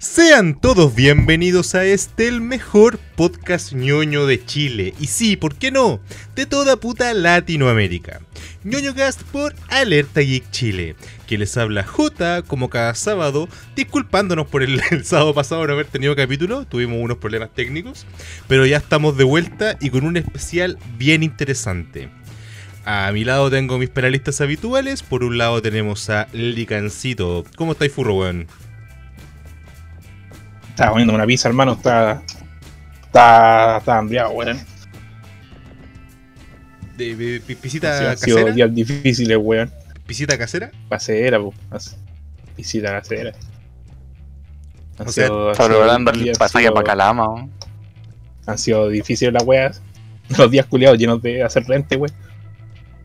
Sean todos bienvenidos a este, el mejor podcast ñoño de Chile. Y sí, ¿por qué no? De toda puta Latinoamérica. ñoño Cast por Alerta Geek Chile. Que les habla J como cada sábado, disculpándonos por el, sábado pasado no haber tenido capítulo, tuvimos unos problemas técnicos, pero ya estamos de vuelta y con un especial bien interesante. A mi lado tengo mis penalistas habituales. Por un lado tenemos a Licancito. ¿Cómo estáis, furro, weón? Estaba comiendo una pizza, hermano. Está. Está. Está hambriado, weón. De, de- pi- Han sido- pisita han sido casera. días difíciles, weón. Pisita casera. Casera, po. As- Visita casera. Han O sea, sido- Está preparando el pasaje para Calama. weón. Han sido difíciles las weas. Los días culiados llenos de hacer rente, weón.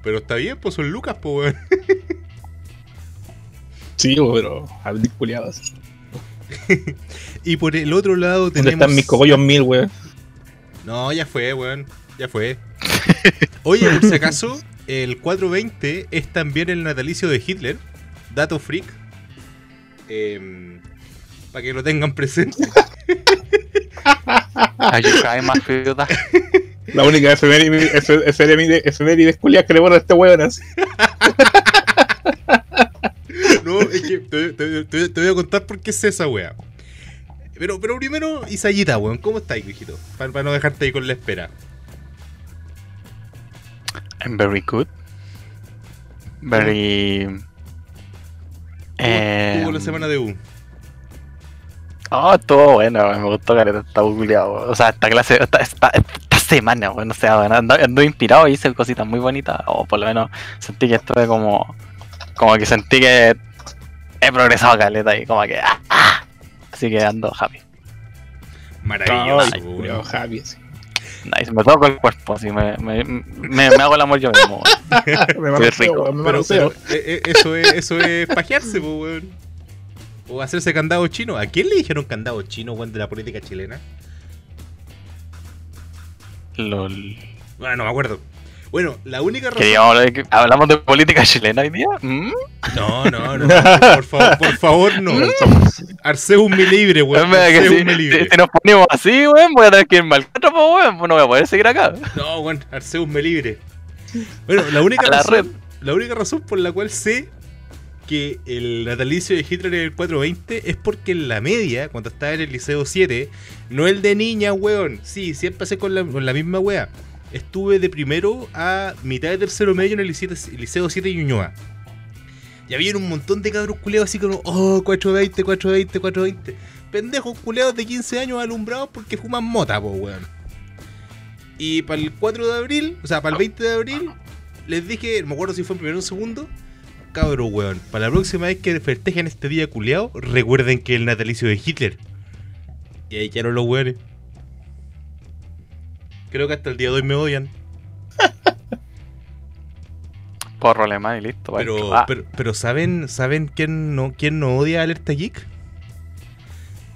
Pero está bien, pues son Lucas, pues, weón. Sí, weón, pero. A culiados. Y por el otro lado ¿Dónde tenemos. están mis cogollos mil, weón? No, ya fue, weón. Ya fue. Oye, por si acaso, el 420 es también el natalicio de Hitler. Dato freak. para que lo tengan presente. La única efeméride, efe- efeméride, efemérides culiadas que le borra a este weón. así. No, es que te, te- te- te voy a contar por qué es esa wea. Pero, pero primero, Isayita, weón, ¿cómo estáis, hijito? Para, no dejarte ahí con la espera. I'm very good. Very. ¿Cómo Eh, Tuvo la semana de U. Oh, estuvo bueno, me gustó que está bugueado. O sea, esta clase, esta, esta, esta semana, bueno, o sea, ando, ando inspirado y hice cositas muy bonitas. O por lo menos sentí que estuve como. Como que sentí que he progresado caleta y como que. ah, ah. Así que ando happy. Maravilloso. Nice, me toco el cuerpo, así me, me, me, me hago el amor yo mismo. Me manoseo, rico. me Pero, pero, eh, eh, eso es, eso es pajearse, weón. O hacerse candado chino. ¿A quién le dijeron candado chino, weón, de la política chilena? Lol. Bueno, no me acuerdo. Bueno, la única razón. Hablar de ¿Hablamos de política chilena hoy día? ¿Mm? No, no, no. Por favor, por favor, no. Arceus me libre, weón. Arceus si, me si- libre. si nos ponemos así, weón, voy a tener que irme al cuatro, pues, weón, pues no voy a poder seguir acá. No, weón, Arceus me libre. Bueno, la única la razón. red. La única razón por la cual sé que el natalicio de Hitler es el 420 es porque en la media, cuando estaba en el liceo 7, no el de niña, weón. Sí, siempre pasé con la, con la misma wea. Estuve de primero a mitad de tercero medio en el liceo, liceo 7 de Ñuñoa. Y había un montón de cabros culeados así como, oh, 420, 420, 420. Pendejos culeados de 15 años alumbrados porque fuman mota, po, weón. Y para el 4 de abril, o sea, para el 20 de abril, les dije, no me acuerdo si fue en primero o en segundo, cabro, weón, para la próxima vez que festejen este día culeado, recuerden que el natalicio de Hitler. Y ahí quedaron los weones. Creo que hasta el día de hoy me odian. Porro alemán y listo. Pero, Ah, pero, pero ¿saben, ¿saben quién no, quién no odia Alerta Geek?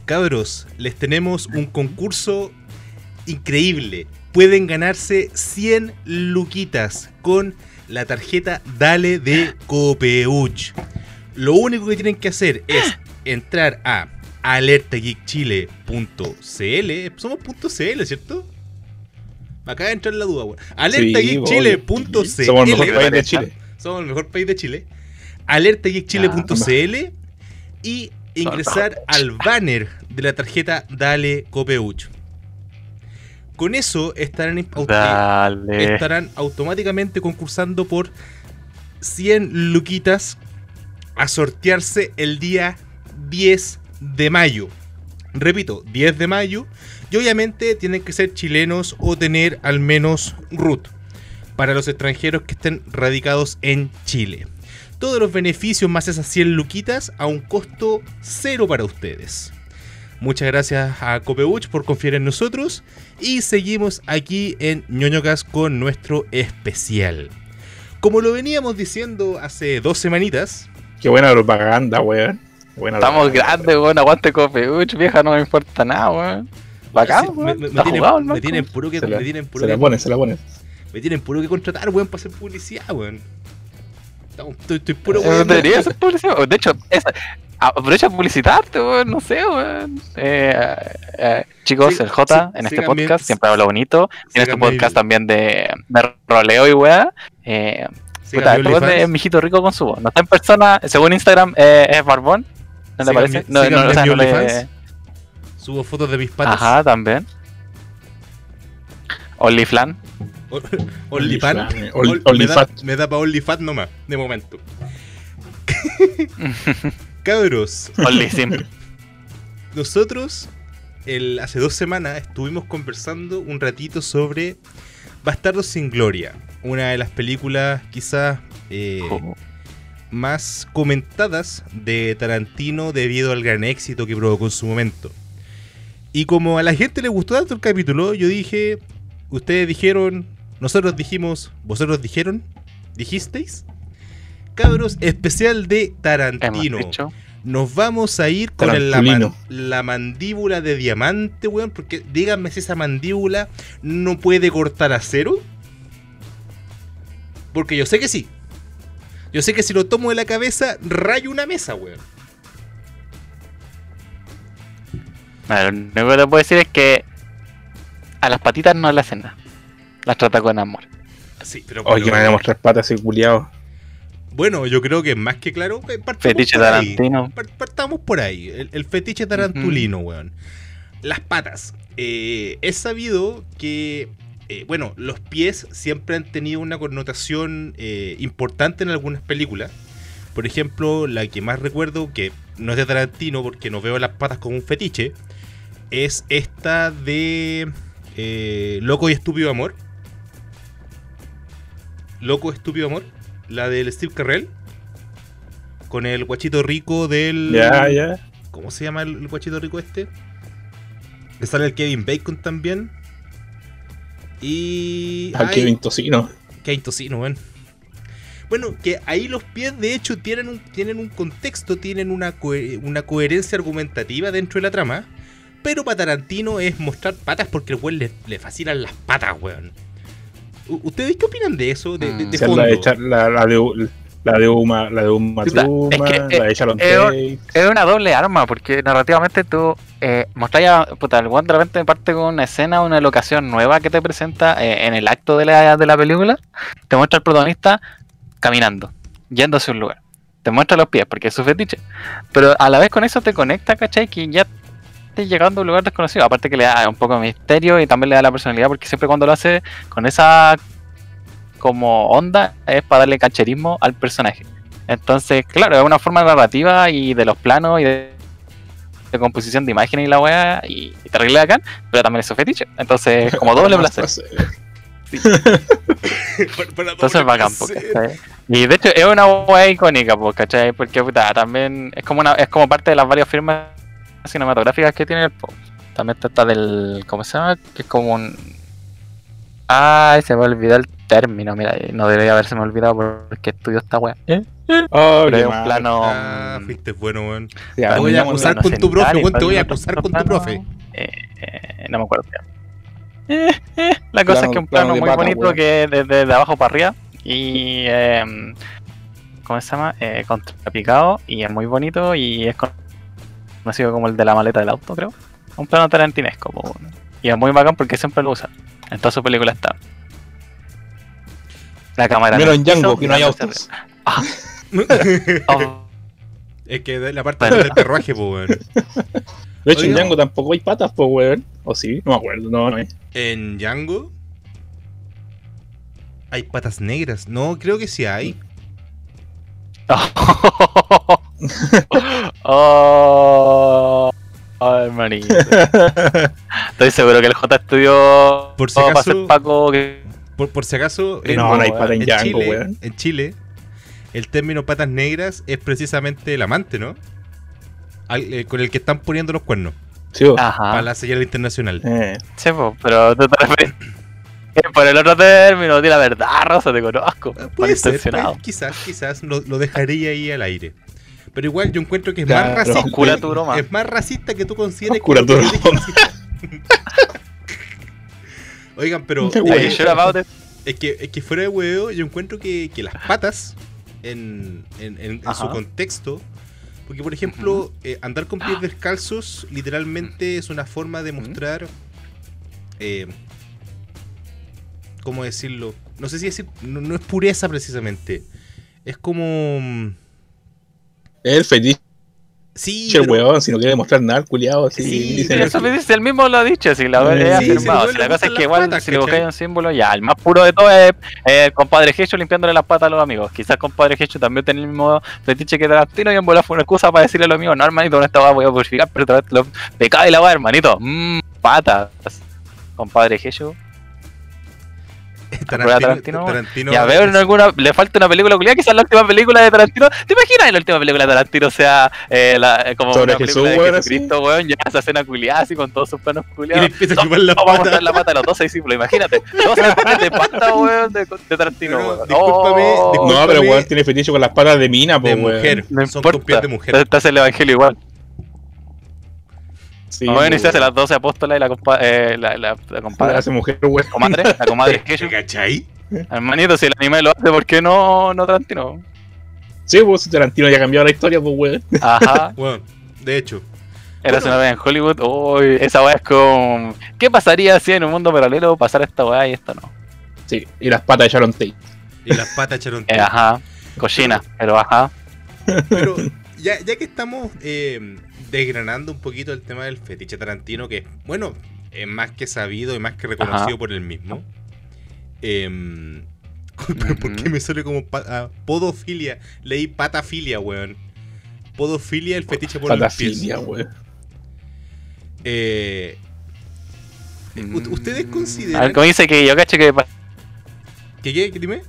Cabros, les tenemos un concurso increíble. Pueden ganarse 100 luquitas con la tarjeta Dale de Copeuch. Lo único que tienen que hacer es entrar a alertageekchile.cl. Somos .cl, ¿cierto? Me acaba de entrar la duda, weón. Alertageekchile.cl. Somos el mejor país de Chile. Somos el mejor país de Chile. Alertageekchile.cl y ingresar al banner de la tarjeta Dale Copeuch. Con eso estarán, auto- estarán automáticamente concursando por 100 luquitas a sortearse el día 10 de mayo. Repito, 10 de mayo. Y obviamente tienen que ser chilenos o tener al menos RUT para los extranjeros que estén radicados en Chile. Todos los beneficios más esas 100 luquitas a un costo cero para ustedes. Muchas gracias a Copeuch por confiar en nosotros y seguimos aquí en ñoñocas con nuestro especial. Como lo veníamos diciendo hace dos semanitas, Qué buena propaganda, weón. Buena Estamos propaganda. grandes, weón. Aguante copeuch, vieja, no me importa nada, weón. Bacán, sí, me, tienen, jugado, el me loco. tienen puro que, Se la, me tienen puro se la que- pone, se la pone. me tienen puro que contratar, weón, para hacer publicidad, weón. Estoy, estoy puro weón. Debería ser publicidad. De hecho, esa, aprovecha a publicitarte, weón, no sé, weón. Eh, eh, chicos, Sí, el J sí, en este podcast siempre habla bonito. Tiene este Síganme podcast también de, de roleo y weá. Eh, puta, este weón OnlyFans. es mijito rico con su voz. No está en persona, según Instagram es barbón. ¿No le parece? No, no, no. Subo fotos de mis patas. Ajá, también. OnlyFlan. OnlyFan. Only- Ol- me, da, OnlyFat. me da pa' OnlyFat nomás, de momento. Cabros, OnlySim. nosotros el, hace dos semanas estuvimos conversando un ratito sobre Bastardos sin Gloria, una de las películas quizás eh, más comentadas de Tarantino debido al gran éxito que provocó en su momento. Y como a la gente le gustó tanto el capítulo, yo dije, ustedes dijeron, nosotros dijimos, vosotros dijeron, dijisteis. Cabros, especial de Tarantino. Nos vamos a ir con el- la, man- la mandíbula de diamante, weón. Porque díganme si esa mandíbula no puede cortar acero. Porque yo sé que sí. Yo sé que si lo tomo de la cabeza, rayo una mesa, weón. Bueno, lo único que te puedo decir es que a las patitas no le hacen nada. Las trata con amor. Sí, pero Oye, pero- me van a mostrar patas ese culiado. Bueno, yo creo que más que claro. eh, partamos Fetiche por ahí. Tarantino. Par- Partamos por ahí. El, el fetiche tarantulino, weón. Las patas. Eh, es sabido que. eh, bueno, los pies siempre han tenido una connotación eh, importante en algunas películas. Por ejemplo, la que más recuerdo, que no es de Tarantino porque no veo las patas como un fetiche, es esta de eh, Loco y Estúpido Amor. Loco, Estúpido Amor. La del Steve Carrell. Con el guachito rico del. Ya, ya. ¿Cómo se llama el, guachito rico este? Que sale el Kevin Bacon también. Y. Al Kevin Tocino. Kevin Tocino, weón. Bueno, que ahí los pies de hecho tienen un, tienen un contexto, tienen una, una coherencia argumentativa dentro de la trama. Pero para Tarantino es mostrar patas porque al weón le, le fascinan las patas, weón. ¿Ustedes qué opinan de eso? De, de- de Mm. O sea, fondo? la, de, Char- la, la de la de Uma, la de Uma Thurman, es que, la de Sharon eh, Tate. Es una doble arma, porque narrativamente tú eh, mostras ya, puta, el one de repente parte con una escena, una locación nueva que te presenta eh, en el acto de la, de la película, te muestra al protagonista caminando, yendo hacia un lugar. Te muestra los pies, porque es su fetiche. Pero a la vez con eso te conecta, ¿cachai? Que ya estés llegando a un lugar desconocido. Aparte que le da un poco de misterio y también le da la personalidad, porque siempre cuando lo hace con esa como onda es para darle cancherismo al personaje. Entonces, claro, es una forma narrativa y de los planos y de, de composición de imágenes y la weá, y, y terrible bacán, pero también es su fetiche. Entonces, como doble placer. Para- para Entonces, doble bacán. Y de hecho, es una weá icónica, pues, ¿cachai? Porque puta, también es como una, es como parte de las varias firmas cinematográficas que tiene el po. También está esta del. ¿Cómo se llama? Que es como un. Ay, se me olvidó el término, mira, no debería haberse me olvidado porque estudio esta weá. ¿Eh? Oh, Pero es un mal. plano. Ah, fuiste bueno, weón. Te voy a acusar con tu profe, weón, te voy a acusar con tu profe. eh, eh, no me acuerdo. Eh, eh, la cosa Plano- es que un plano plano de muy pata, bonito weón. que es desde de abajo para arriba y eh, ¿cómo se llama? Eh, contrapicado y es muy bonito y es con- conocido como el de la maleta del auto, creo. Un plano tarantinesco, po, weón. y es muy bacán porque siempre lo usa. En todas sus películas está. La cámara. Primero en Django, que no hay autos. arriba. Oh, es que de la parte del carruaje, pues, weón. De hecho, en. Django tampoco hay patas, pues, weón. ¿O sí? No me acuerdo, no, no hay. En Django hay patas negras. No, creo que sí hay. oh, oh, hermanito. Estoy seguro que el J estudió Por si para acaso- ser Paco. Que... Por, por si acaso, en, no, no hay en en Django, Chile, weón. en Chile, el término patas negras es precisamente el amante, ¿no? Al- eh, con el que están poniendo los cuernos Sí, para la señal internacional. Eh, Sí, pero tú te refieres. Por el otro término, di la verdad, Rosa, te conozco. Ah, Puede ser, puede- quizás, quizás lo, lo dejaría ahí al aire. Pero igual yo encuentro que es Claro. más racista. Oscura tu broma. Es más racista que tú consideres Oscura que. Oigan, pero it? es que, es que fuera de huevo, yo encuentro que, que las patas, en, en- en- en su contexto, Porque, por ejemplo, eh, andar con pies descalzos literalmente es una forma de mostrar. eh, ¿Cómo decirlo? No sé si decir. No, no es pureza precisamente. Es como. El fetiche, Sí, el pero- weón, si no quiere demostrar nada, el culiado, así. Sí, Sí, dicen eso me dice, él mismo lo ha dicho, si la Sí, he sí, afirmado. si la cosa es que igual, patas, si le buscáis un símbolo, ya, el más puro de todo es eh, compadre Hecho limpiándole las patas a los amigos. Quizás compadre Hecho también tiene el mismo fetiche que Tarantino y en bola fue una excusa para decirle a los amigos, no hermanito, con esta voy a purificar, pero te lo pecado y la weá, hermanito. Mmm, patas. Compadre Hecho. Tarantino, Tarantino, Tarantino Ya veo en alguna. Le falta una película culiada, quizás la última película de Tarantino. ¿Te imaginas la última película de Tarantino sea eh, la, eh, como Sobre una Jesús, película de Jesucristo, weón? Ya esa escena culiada así con todos sus planos Y le culiados. empieza a chupar la Vamos a pata. mostrar la pata a los 12 discípulos, imagínate. Ver de pata, weón, de, de Tarantino, No, weón. discúlpame, Oh, discúlpame. No, pero weón tiene fetiche con las patas de mina, po, De weón. mujer. No Son importa. con pies de mujer. Estás el evangelio igual. Sí, bueno, hace las 12 apóstolas y la, compa eh, la, la, la La compadre. hace mujer, weón. Comadre, la comadre ¿Te Jesús. cachai? Hermanito, si el anime lo hace, ¿por qué no, no Tarantino? Sí, pues si Tarantino ya ha cambiado la historia, pues weón. Ajá. Bueno, de hecho. Era una vez en Hollywood. Uy, esa weá es como. ¿Qué pasaría si en un mundo paralelo pasara esta weá y esta no? Sí, y las patas de Sharon Tate. Y las patas echaron. Eh, ajá. Cochina, pero ajá. Pero ya, ya que estamos eh, desgranando un poquito el tema del fetiche Tarantino, que bueno, es más que sabido y más que reconocido Ajá. por él mismo. Pero ¿Por qué me suele como ah, podofilia? Leí patafilia, weón. Podofilia, el fetiche por los pies. Patafilia, weón. Eh, ¿Ustedes A ver, consideran como dice que yo cacho que que qué? ¿Qué dime?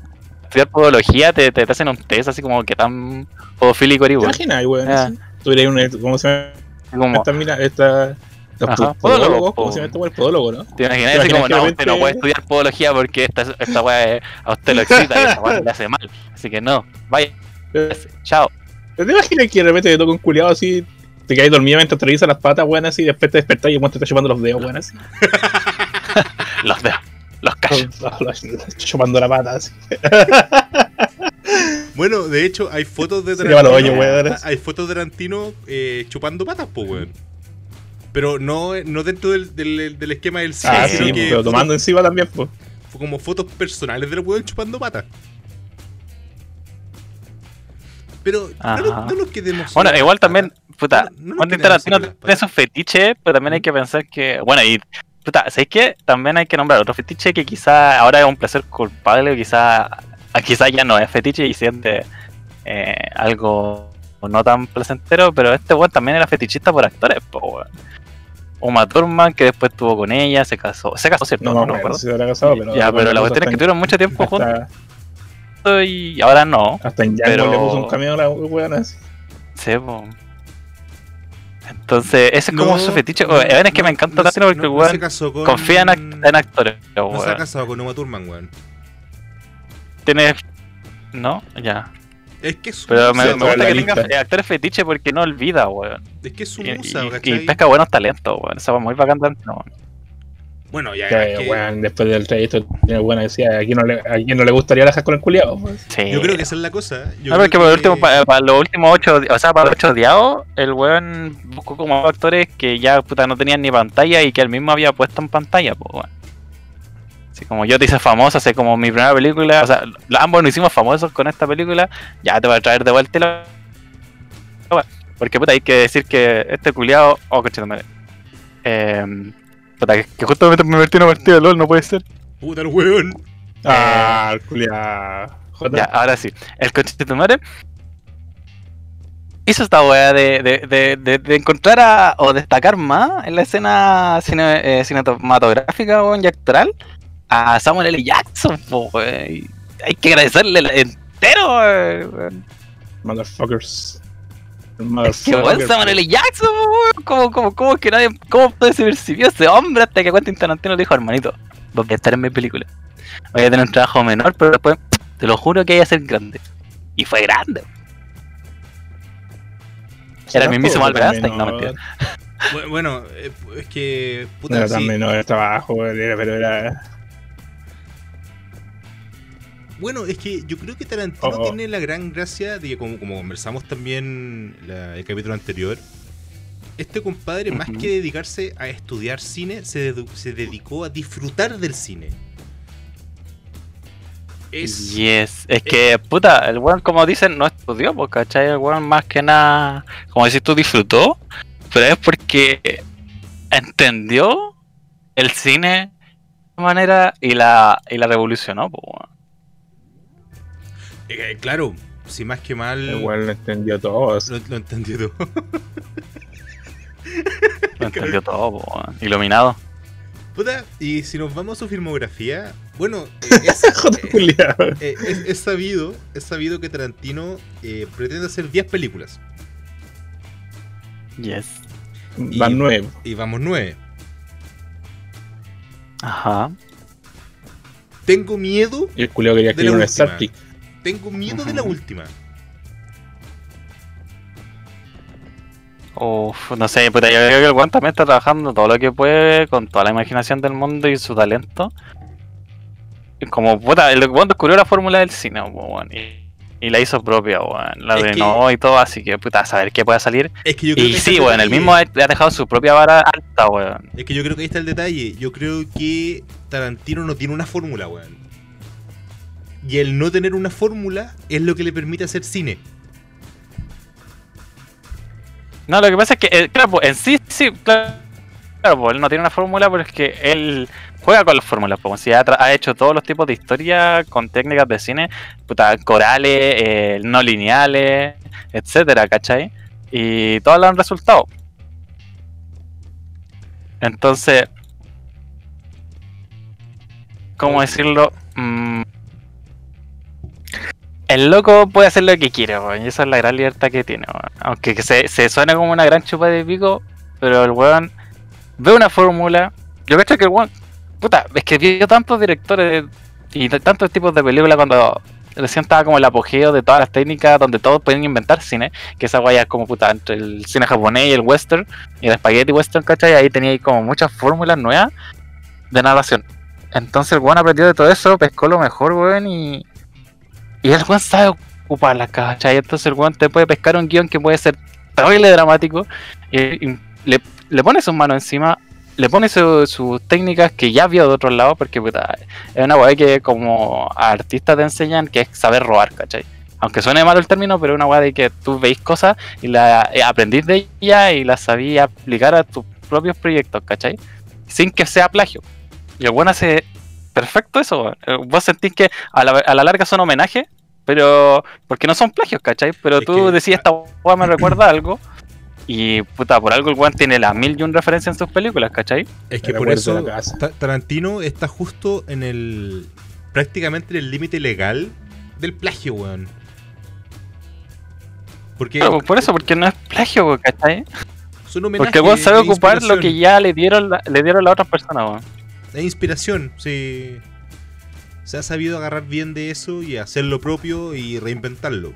estudiar podología te, te, te hacen un test así como que tan podofílico eres, ¿Te weón. imaginas, weón? Ah. Eres un. ¿Cómo se llama? Como, Esta mina, esta. Los Ajá, pod- podólogo, ¿cómo se llama este weón? Podólogo, ¿no? te imaginas te así como, imaginas no, usted no puede estudiar podología porque esta, esta weá eh, a usted lo excita y esta weá le hace mal. Así que no, vaya, chao. ¿Te imaginas que de repente te toca un culiado así? Te caes dormido mientras te revisas las patas, así, y después te despertás y el te está chupando los dedos, así. Los dedos, los callos. chupando la pata, así. Bueno, de hecho, hay fotos de Tarantino. Hay fotos de Tarantino eh, chupando patas, pues, weón. Pero no, no dentro del, del, del esquema del cine, Ah, Sí, sino sí, que pero fotos- tomando encima también, pues. fue como fotos personales del weón chupando patas. Pero no, no nos quedemos. Bueno, igual también, patas. puta, No- no Tarantino tiene sus fetiches, pero también hay que pensar que, bueno, y, puta, ¿sabes qué? También hay que nombrar otro fetiche que quizá ahora es un placer culpable, o quizá, a- quizá ya no es fetiche y siente eh, algo no tan placentero, pero este weón también era fetichista por actores, po, weón. Uma Thurman, que después estuvo con ella, se casó, se casó, ¿cierto? No No, se habrá casado, pero. ya, pero la cuestión es que tuvieron mucho tiempo juntos y ahora no. hasta en Django Pero- le puso un cameo a la weón así. Sí, po. Entonces, ese es como No, su fetiche. no, Oye, es que no, me encanta no se- porque el no- no weón se casó con- confía en, act- en actores. No se ha casado con Uma Thurman, weón. Tiene. No, ya. Es que es su Pero me, musa, me gusta que tenga lista. eh, actores fetiche porque no olvida, weón. Es que es su Y, musa, y- y pesca buenos talentos, weón. Eso va muy bacán Tarantino, weón. Bueno, ya. Que, weón, después del trayecto, tiene weón decía, ¿a quién no le, a quién no le gustaría viajar con el culiado? Pues. Sí. Yo creo que esa es la cosa. Yo No, creo porque por que- último, pa- para, los últimos ocho, o sea, para los ocho odiados, el weón buscó como actores que ya puta no tenían ni pantalla y que él mismo había puesto en pantalla, pues weón. Así como yo te hice famoso, hace como mi primera película, o sea, ambos nos hicimos famosos con esta película, ya te voy a traer de vuelta la... Porque puta, hay que decir que este culiado, oh coche eh, puta, que, que justo me metí en una partida de LOL, no puede ser. Puta el weón. Ah, el culiado. Ya, ahora sí. El coche de tu madre hizo esta weá de, de, de, de, de encontrar a, o destacar más en la escena cine- eh, cinematográfica weón, y actoral a Samuel L. Jackson, po, weón. Y Hay que agradecerle entero, weón. Motherfuckers. Qué Motherfuckers. buen Samuel L. Jackson, po, weón. ¿Cómo, cómo, cómo es que nadie, cómo se percibió ese hombre hasta que Quentin Tarantino le dijo, hermanito, voy a estar en mi película. Voy a tener un trabajo menor, pero después, te lo juro que voy a ser grande. Y fue grande. Era el mismísimo Albert Einstein, no, mentira. Bu- Bueno, eh, es que. No Puta, era sí. tan menor el trabajo, era- pero era. Bueno, es que yo creo que Tarantino Oh, oh. tiene la gran gracia de que, como, como conversamos también la- el capítulo anterior, este compadre, más que dedicarse a estudiar cine, se, se dedicó a disfrutar del cine. Es. Yes. Es que, puta, el weón, como dicen, no estudió, pues, ¿cachai? El weón más que nada, como decís tú, disfrutó, pero es porque entendió el cine de manera y la, y la revolucionó, pues. Eh, claro, si más que mal. Igual lo entendió todo. Lo, lo entendió todo. Lo entendió todo, weón. Iluminado. Puta, y si nos vamos a su filmografía, bueno, eh, es, eh, eh, es, es sabido, es sabido que Tarantino eh, pretende hacer 10 películas. Yes. Van nueve. Y vamos 9. Ajá. Tengo miedo, Y el culiao quería escribir un última. Tengo miedo de la última. Uf, no sé, puta, yo creo que el weón también está trabajando todo lo que puede con toda la imaginación del mundo y su talento. Como, puta, el weón descubrió la fórmula del cine, weón, y, y la hizo propia, weón. La que- renovó y todo, así que, puta, a saber qué puede salir. Es que yo creo Y que ahí sí, weón, el detalle. mismo ha le ha dejado su propia vara alta, weón. Es que yo creo que ahí está el detalle. Yo creo que Tarantino no tiene una fórmula, weón. Y el no tener una fórmula es lo que le permite hacer cine. No, lo que pasa es que, eh, claro, pues, en sí, sí, claro, claro, pues, él no tiene una fórmula, pero es que él juega con las fórmulas, pues, si ha, hecho todos los tipos de historia con técnicas de cine, puta, corales, eh, no lineales, etcétera, ¿cachai? Y todas le han resultado. Entonces, ¿cómo decirlo? Mm, el loco puede hacer lo que quiere, weón, y esa es la gran libertad que tiene, weón. Aunque que se, se suene como una gran chupa de pico, pero el weón ve una fórmula. Yo creo que el weón, puta, es que vio tantos directores y tantos tipos de películas cuando recién estaba como el apogeo de todas las técnicas donde todos pueden inventar cine, que esa guaya es como puta entre el cine japonés y el western y el spaghetti western, ¿cachai? Ahí tenía como muchas fórmulas nuevas de narración. Entonces el weón aprendió de todo eso, pescó lo mejor, weón, y. Y el weón sabe ocuparla, ¿cachai? Entonces el weón te puede pescar un guion que puede ser terrible dramático y, y le, pone sus manos encima, le pone su- sus técnicas que ya vio de otros lados, porque puta, es una weá que como artistas te enseñan que es saber robar, ¿cachai? Aunque suene malo el término, pero es una weá de que tú veis cosas y la eh, aprendís de ella y las sabías aplicar a tus propios proyectos, ¿cachai? Sin que sea plagio. Y el weón hace perfecto eso, weón. Eh, Vos sentís que a la, a la larga son homenajes, pero. Porque no son plagios, ¿cachai? Pero Es tú que- decís, esta weá me recuerda a algo. Y puta, por algo el weón tiene las mil y un referencias en sus películas, ¿cachai? Es que por eso la Tarantino está justo en el. prácticamente en el límite legal del plagio, weón. Porque Claro, por eso, porque no es plagio, weón, ¿cachai? son homenajes Porque sabe e ocupar lo que ya le dieron la, le dieron las otras personas, weón. Es inspiración, sí. Se ha sabido agarrar bien de eso y hacer lo propio y reinventarlo.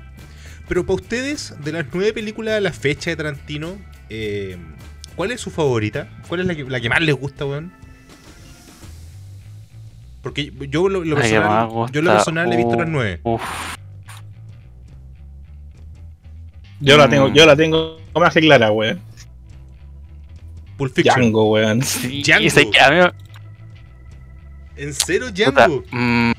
Pero para ustedes, de las nueve películas a la fecha de Tarantino, eh, ¿cuál es su favorita? ¿Cuál es la que, la que más les gusta, weón? Porque yo lo, personal, yo lo personal he visto uh, las nueve. Uf. Yo la Mm. tengo, yo la tengo más que clara, weón. Pulp Fiction. Django, weón. Sí, Django. sé que a mí, ¿En cero, puta, Django? mm,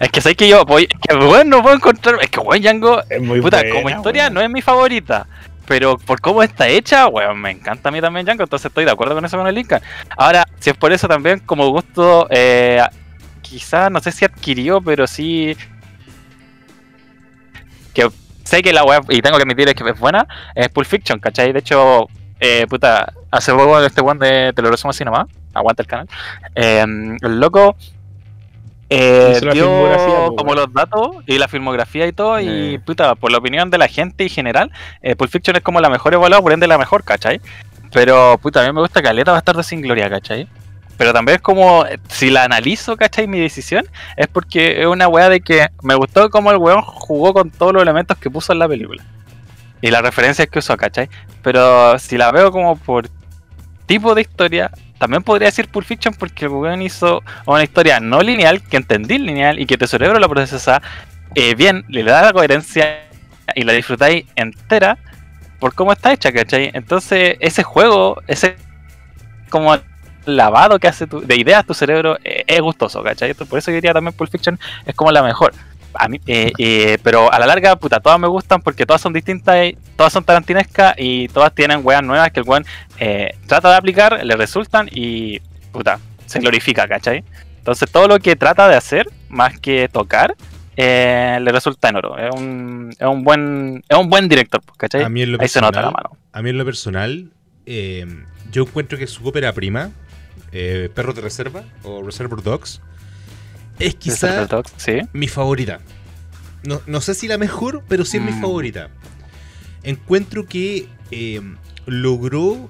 es que sé que yo voy, es que weón no puedo encontrar, es que weón Django Es muy Puta, buena, como historia weón. no es mi favorita. Pero por cómo está hecha, weón, me encanta a mí también Django, entonces estoy de acuerdo con eso con el Lincoln. Ahora, si es por eso también, como gusto, eh, quizás, no sé si adquirió, pero sí. Que sé que la web, y tengo que admitir es que es buena, es Pulp Fiction, ¿cachai? De hecho, eh, puta, hace poco este one de Te lo resumo así nomás, aguanta el canal. eh, el loco. Eh, dio po, como los datos y la filmografía y todo, y puta, por la opinión de la gente en general, eh, Pulp Fiction es como la mejor evaluada, por ende la mejor, ¿cachai? Pero puta, a mí me gusta Caleta Bastardo sin Gloria, ¿cachai? Pero también es como, eh, si la analizo, ¿cachai? Mi decisión es porque es una weá de que me gustó cómo el weón jugó con todos los elementos que puso en la película. Y las referencias que usó, ¿cachai? Pero si la veo como por tipo de historia. También podría decir Pulp Fiction porque el weón hizo una historia no lineal, que entendí lineal y que tu cerebro la procesa eh, bien, le da la coherencia y la disfrutáis entera por cómo está hecha, ¿cachai? Entonces, ese juego, ese como lavado que hace tu- de ideas tu cerebro eh, es gustoso, ¿cachai? Por eso yo diría también Pulp Fiction es como la mejor. A mí, eh, eh, pero a la larga, puta, todas me gustan porque todas son distintas, y todas son tarantinescas y todas tienen weas nuevas que el weón eh, trata de aplicar, le resultan y, puta, se glorifica, ¿cachai? Entonces todo lo que trata de hacer, más que tocar, eh, le resulta en oro. Es un, es un buen es un buen director, pues, ¿cachai? A mí en lo Ahí se nota la personal, mano. a mí en lo personal, eh, yo encuentro que su ópera prima, eh, Perros de Reserva o Reservoir Dogs, es quizá Reservoir Dogs, sí. mi favorita. No, no sé si la mejor, pero sí es mi Mm. favorita. Encuentro que eh, logró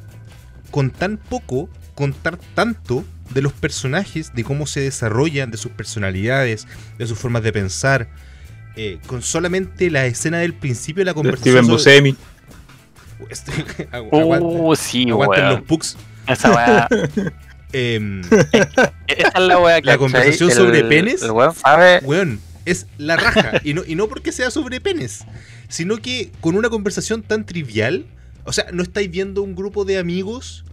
con tan poco contar tanto de los personajes, de cómo se desarrollan, de sus personalidades, de sus formas de pensar. eh, con solamente la escena del principio de la conversación. Steven sobre- Buscemi. Agu- aguanten- Uh, sí, aguanten los pugs. Esa Em, Esa es la weá que La conversación sobre penes. El weón es la raja. y, no, y no porque sea sobre penes, sino que con una conversación tan trivial. O sea, no estáis viendo un grupo de amigos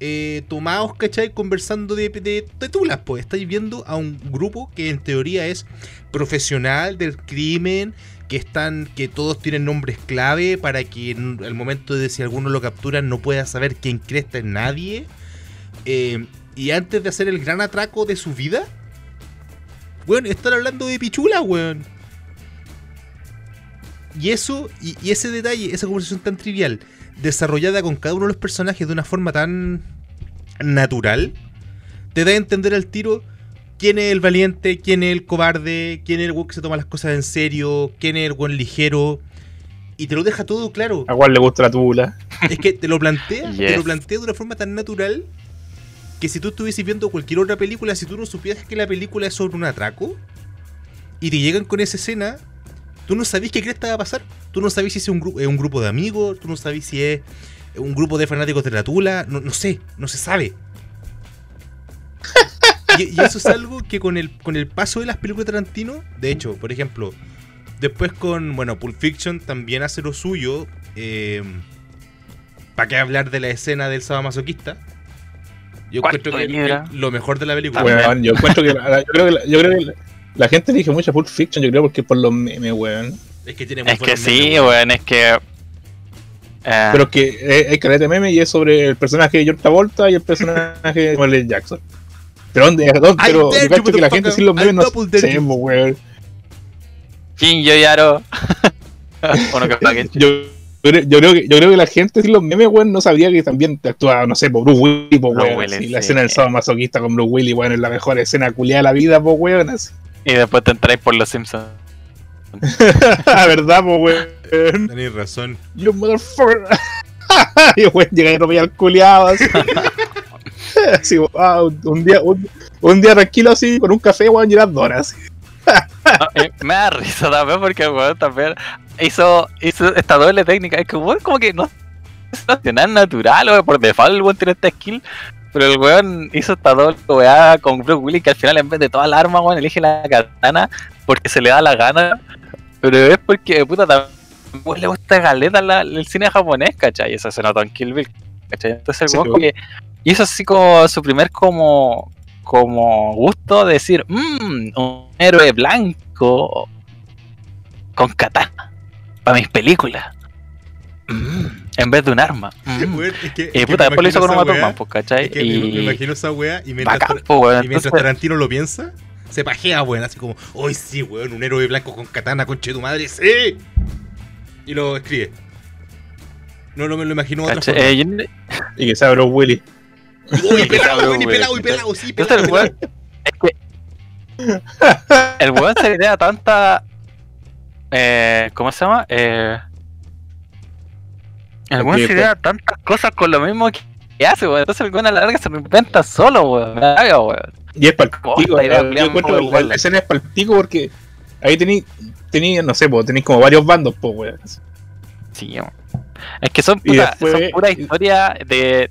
eh, tomados, ¿cachai? Conversando de, de, de tulas, pues. Estáis viendo a un grupo que en teoría es profesional del crimen, que están, que todos tienen nombres clave para que en el momento de si alguno lo capturan no pueda saber quién cresta es nadie. Eh, y antes de hacer el gran atraco de su vida, weón, están hablando de pichula, weón. Y eso, y, y ese detalle, esa conversación tan trivial, desarrollada con cada uno de los personajes de una forma tan natural, te da a entender al tiro quién es el valiente, quién es el cobarde, quién es el weón que se toma las cosas en serio, quién es el buen ligero. Y te lo deja todo claro. A cuál le gusta la tula. Es que te lo plantea, te lo plantea de una forma tan natural que si tú estuvieses viendo cualquier otra película, si tú no supieras que la película es sobre un atraco y te llegan con esa escena, tú no sabís qué crees que va a pasar. Tú no sabís si es un, grupo de amigos, tú no sabís si es un grupo de fanáticos de la tula, no, sé, no se sabe. Y, eso es algo que con el, con el paso de las películas de Tarantino, de hecho, por ejemplo, después con, bueno, Pulp Fiction también hace lo suyo. ¿Para qué hablar de la escena del sadomasoquista? Yo encuentro que, que lo mejor de la película. Weón, yo encuentro que la, yo creo que la, yo creo que la, la gente elige mucho Pulp Fiction, yo creo, porque por los memes, weón. Es que tiene muy Es que sí, weón. weón, es que. eh, Pero que eh, hay caleta de meme y es sobre el personaje de John Travolta y el personaje de Samuel L. Jackson. Pero dónde, dónde pero yo you, cacho que la gente sin los memes no you. po, weón. King Yoyaro. Uno que. Yo, yo creo- yo creo que, yo creo que la gente sin los memes, weón, no sabría que también actuaba, no sé, por Bruce Willis, po, weón. Willis, así, la escena del sábado masoquista con Bruce Willis, weón, es la mejor escena culiada de la vida, po, weón. así. Y después te entráis por los Simpsons. La verdad, po, weón. Tenéis razón. You motherfucker. y weón, llega y atropella al culiado, así. Así, ah, un, día, un, un día tranquilo así, con un café, weón, y las donas. No, eh, me da risa también porque weón también hizo, hizo esta doble técnica. Es que weón como que no es nacional natural, weón. Por default el weón tiene esta skill. Pero el weón hizo esta doble weá con Bruce Willis que al final en vez de toda la arma, weón, elige la katana porque se le da la gana. Pero es porque, puta, también weón, le gusta galeta la- el cine japonés, ¿cachai? Y eso se notó en Kill Bill, ¿cachai? Entonces el weón weón. como que hizo así como su primer como como gusto de decir, mmm, un héroe blanco con katana para mis películas. Mm, en vez de un arma. Mm. Weón, es que, es Y que puta, me después lo hizo con esa Thurman, weá, pues, ¿cachai? es que me, me y. imagino esa weá y mientras, Bacán, pues, weón. y mientras Entonces, Tarantino lo piensa, se pajea, weón, así como, hoy sí, weón, un héroe blanco con katana, conche tu madre, sí. Y lo escribe. No, no me lo imagino otra. Eh, yo- Y que sea Bruce Willis. Uy, pelado, y pelado, y pelado, sí, pelado, el weón. Es que. El weón se idea tanta. Eh, ¿Cómo se llama? Eh. El weón se idea tantas cosas con lo mismo que hace, weón. Entonces el weón a la larga se reinventa solo, weón. Y es para pico. esta idea Yo encuentro que la, escena es para pico porque ahí tenéis, tení, no sé, pues tenéis como varios bandos, pues, weón. Sí, weón. Es que son, puta, después- son pura historia de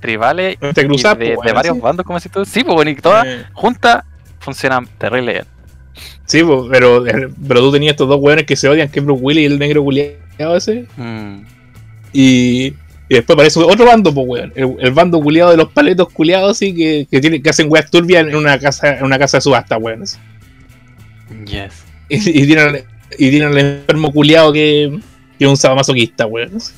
tribales Te y cruzas, de, po, varios sí. bandos, como si tú. Sí, pues, bueno, y todas Eh, juntas funcionan terrible bien. Sí, po, pero, pero tú tenías estos dos weones que se odian, que es Bruce Willis y el negro culiado ese. Mm. Y, y después aparece otro bando, pues, weón. El, el bando culiado de los paletos culiados, sí, que, que, tienen, que hacen weas turbias en una casa, en una casa de subasta, weón. así. Yes. Y, y tienen, y tienen al enfermo culiado que, que es un sadomasoquista, weón. así.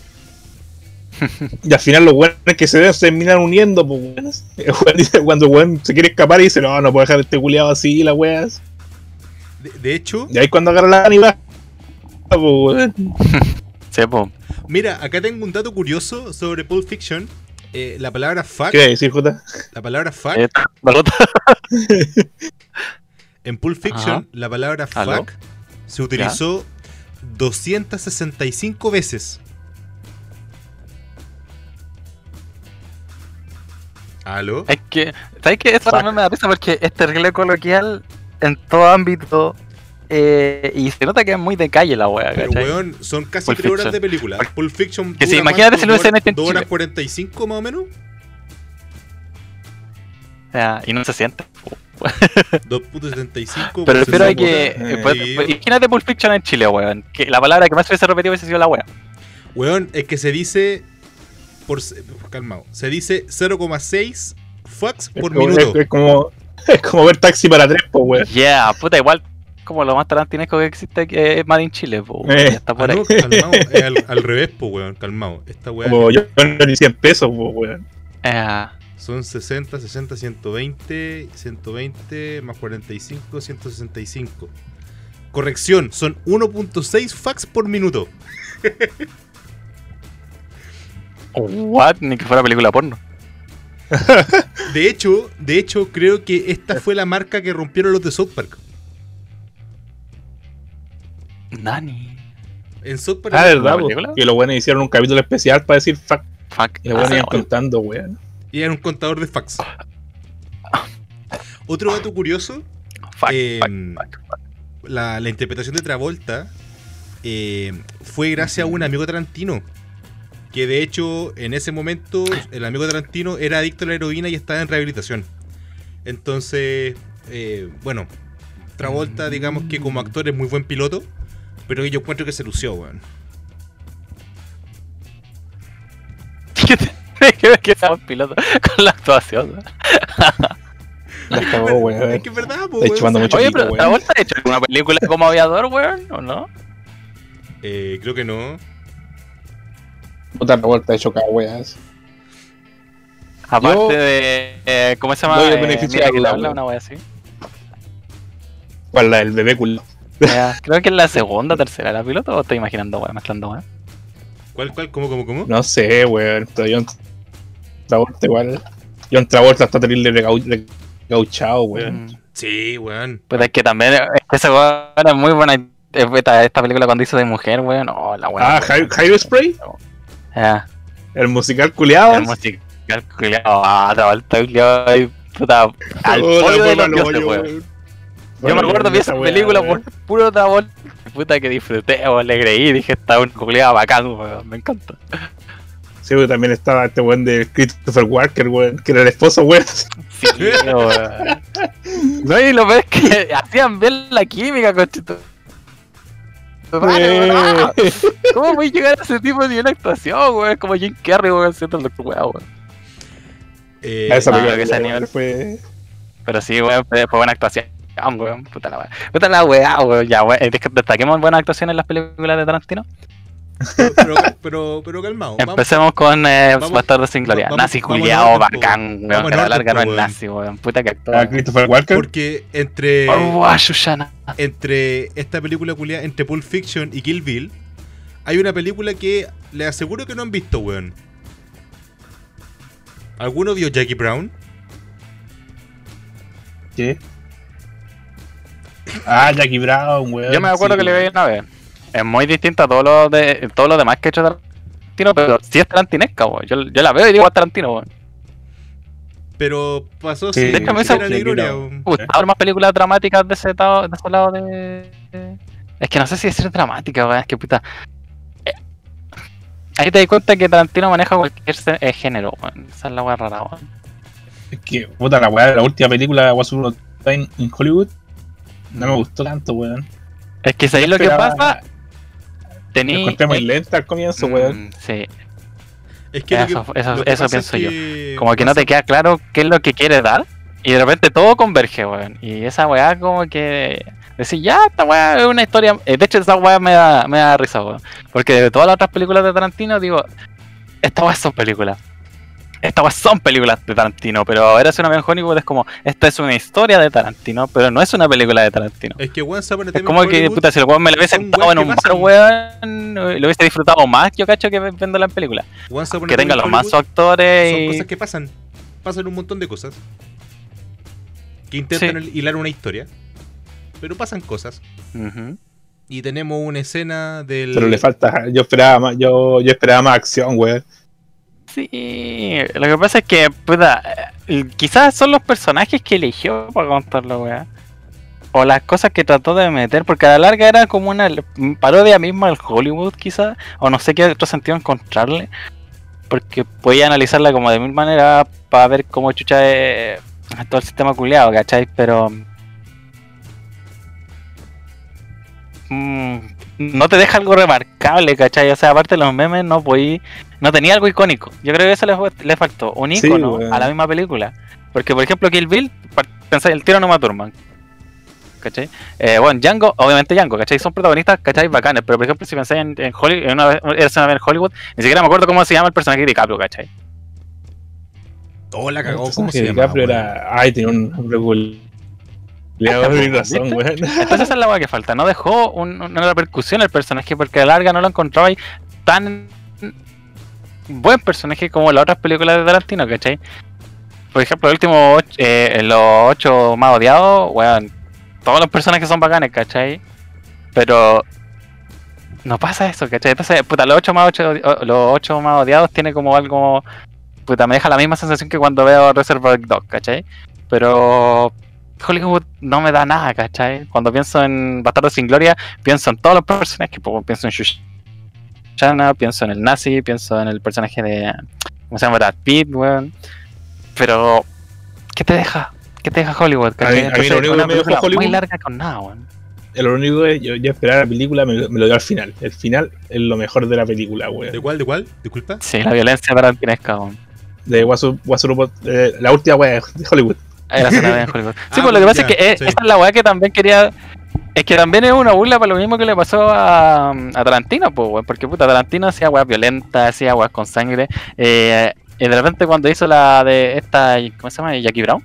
Y al final los weones que se ven se terminan uniendo, pues, weón. así. El cuando el weón se quiere escapar y dice, no, no puedo dejar a este culiado así, la wea. De, de hecho, Y ahí cuando agarra la anima, pues. mira, acá tengo un dato curioso sobre Pulp Fiction. Eh, la palabra fuck, ¿Qué decir, Jota? la palabra fuck, Eh, Balota. en Pulp Fiction, Ajá. la palabra ¿Aló? fuck se utilizó 265 veces. ¿Aló? Es que, ¿sabes qué? Eso Fuck. también me da risa porque es terrible coloquial en todo ámbito. eh, y se nota que es muy de calle la wea, Pero, ¿cachai? weón, son casi Pulp 3 horas Fiction. de película. Pulp Fiction. Que sí, dura imagínate si lo hubiesen hecho en 2 horas Chile. 45 más o menos. O sea, y no se siente. 2.75. Pero espero 60 que. eh, pues, pues, imagínate Pulp Fiction en Chile, weón. Que la palabra que más hubiese repetido hubiese sido la wea. Weón, es que se dice. Por, se- calmado. Se dice 0,6 fucks Es por como- minuto. Es, es como, es como ver taxi para tres, pues, weón. Yeah, puta, igual como lo más tarantinesco que existe que es Made in Chile, po, Eh. está Ah, por ahí. no, calmado. Es al, al revés, po, weón. Calmado. Esta weá Como yo ni 100 pesos, pues, weón. Eh, son 60, 60, 120, 120 más 45, 165. Corrección, son 1.6 fax por minuto. what? Ni que fuera película porno. De hecho, de hecho, creo que esta fue la marca que rompieron los de South Park. Nani. En South Park. Ah, ¿la verdad, que los weones hicieron un capítulo especial para decir fuck. Fuck. Y los weones Ah, iban bueno. contando, weón. Y era un contador de fax. Otro dato curioso, Fuck, Eh, fuck, fuck, fuck. la, la interpretación de Travolta eh, fue gracias a un amigo Tarantino. Que de hecho, en ese momento, el amigo Tarantino era adicto a la heroína y estaba en rehabilitación. Entonces, eh, bueno, Travolta, digamos que como actor es muy buen piloto, pero yo encuentro que se lució, weón. ¿Qué tiene que ver que sea un piloto con la actuación? La Es weón. que es verdad, weón, chupando mucho Oye, pico, pero. ¿Travolta ha hecho alguna película como aviador, weón? ¿O no? eh, creo que no. Puta revuelta de chocar, weón. Aparte Yo de. eh, ¿Cómo se llama? doy el Eh, beneficio Mira de que la le habla, una wea así. ¿Cuál la del bebé culo? Creo que es la segunda tercera la piloto o estoy imaginando, weón, mezclando, weón. ¿Cuál, cuál? ¿Cómo, cómo, cómo? No sé, weón. Pero John Travolta igual. John Travolta está terrible regau- regauchado, weón. Mm. Sí, weón. Pues es que también, es que ese weón es muy buena. eh, Esta, película cuando hizo de mujer, weón, oh, la weón. Ah, Hi- Hydro Spray, Ya, el musical culiado. el musical culiao, ah, Travolta culiao, ahí, puta, al pollo de los dioses, weón. Yo me acuerdo vi esa película por puro Travolta. Puta que disfruté, weón, le creí, dije, está un culiao bacán, weón, me encanta. Sí, weón, también estaba este weón de Christopher Walker, weón, que era el esposo, weón. Sí, weón. No, y lo peor es que hacían bien la química, conchito. Vale. ¿Cómo voy a llegar a ese tipo de una actuación, weón? Como Jim Carrey, weón, siendo el doctor weón. Eh, A esa película que ese nivel. fue. Pero sí, weón, fue, buena actuación, weón. Puta la weá. Puta la weá, weón. Ya, weón. eh, Destaquemos buenas actuaciones en las películas de Tarantino. Pero, pero, pero calmado. vamos- Empecemos con eh, vamos- Bastardo sin Gloria. vamos- nazi culiao, bacán, weón. Que la larga no es nazi, weón. Puta que Ah, actúa. Christopher Walker. Porque entre, Oh, ah, entre esta película culiada, entre Pulp Fiction y Kill Bill, hay una película que les aseguro que no han visto, weón. ¿Alguno vio Jackie Brown? ¿Qué? Ah, Jackie Brown, weón. Yo me acuerdo sí, que le veía una vez. Es muy distinta a todo lo, de, todo lo demás que ha hecho Tarantino, pero sí es tarantinesca, weón. Yo, yo la veo y digo a Tarantino, weón. Pero pasó Sí, sin de hecho, me gloria, gustaban más películas dramáticas de ese, lado, de ese lado de... Es que no sé si decir dramática, weón. Es que puta... Ahí te das cuenta que Tarantino maneja cualquier eh, género, weón. Esa es la weá rara, weón. Es que, puta, la weá de la última película Upon a Time in Hollywood no me gustó tanto, weón. Es que sabéis lo que pasa, Tení. encontré muy eh, lenta al comienzo, weón. mm, Sí, Es que Eso- lo que, eso- lo que eso pasa es pienso yo. como que no te queda claro qué es lo que quiere dar. Y de repente todo converge, weón. Y esa weá como que... Decir, ya, esta weá es una historia... eh, De hecho, esa weá me da, me da risa, weón. Porque de todas las otras películas de Tarantino, digo, estas weas son películas. Estas weas son películas de Tarantino, pero ahora es una vez en Hollywood es como, esta es una historia de Tarantino, pero no es una película de Tarantino. Es que Upon a Es como que, puta, si el weón me lo hubiese sentado en un bar, weón, lo hubiese disfrutado más, yo cacho, que viendo la película. Que tenga los más actores son cosas que pasan. Pasan un montón de cosas. Que intentan hilar una historia. Pero pasan cosas. Y tenemos una escena del. Pero le falta, yo esperaba más, yo, yo esperaba más acción, weón. Sí, lo que pasa es que, puta, eh, quizás son los personajes que eligió para contarlo, weá. O las cosas que trató de meter, porque a la larga era como una parodia misma al Hollywood, quizás, o no sé qué otro sentido encontrarle. Porque podía analizarla como de mil maneras para ver cómo chucha es todo el sistema culiado, ¿cachai? Pero. No te deja algo remarcable, ¿cachai? O sea, aparte de los memes, no podí. No tenía algo icónico. Yo creo que eso le, faltó. Un Sí, icono a la misma película. Porque, por ejemplo, Kill Bill, pensáis, el tiro no Thurman. ¿Cachai? Eh, bueno, Django, obviamente Django, ¿cachai? Son protagonistas, ¿cachai? Bacanes. Pero, por ejemplo, si pensáis en, en Hollywood, en una Hollywood, ni siquiera me acuerdo cómo se llama el personaje de DiCaprio, ¿cachai? Oh, la cagó. ¿Cómo se llama? DiCaprio era. Ay, tenía un nombre cool. Le doy razón, weón. Entonces esa es la hueá que falta. No dejó un- una repercusión el personaje porque a la larga no lo encontraba ahí tan buen personaje como las otras películas de Tarantino, ¿cachai? Por ejemplo, el último eh, los ocho más odiados, weón, todos los personajes son bacanes, ¿cachai? Pero no pasa eso, ¿cachai? Entonces, puta, los ocho más, ocho, los ocho más odiados tiene como algo, puta, me deja la misma sensación que cuando veo Reservoir Dogs, ¿cachai? Pero Hollywood no me da nada, ¿cachai? Cuando pienso en Bastardo sin Gloria, pienso en todos los personajes, pues, pienso en Shoshana, pienso en el nazi, pienso en el personaje de, ¿cómo se llama? Brad Pitt, weón. Pero, ¿qué te deja? ¿Qué te deja Hollywood? A mí- a mí lo único una que me dejó película muy Hollywood- larga con nada, weón. Lo único es, yo, yo esperaba la película, me, lo- me lo dio al final. El final es lo mejor de la película, ¿De weón. cuál? ¿De cuál? Disculpa. Sí, la violencia tarantinesca, weón. De Wasu, Wasu- eh, la última weá de Hollywood. Era en Hollywood. Sí, Ah, pues lo que pasa ya, es que es- sí. esa es la weá que también quería. Es que también es una burla para lo mismo que le pasó a, a Tarantino, pues, weón. Porque puta, Tarantino hacía weas violentas, hacía weas con sangre. eh, y de repente cuando hizo la de esta. ¿Cómo se llama? Jackie Brown.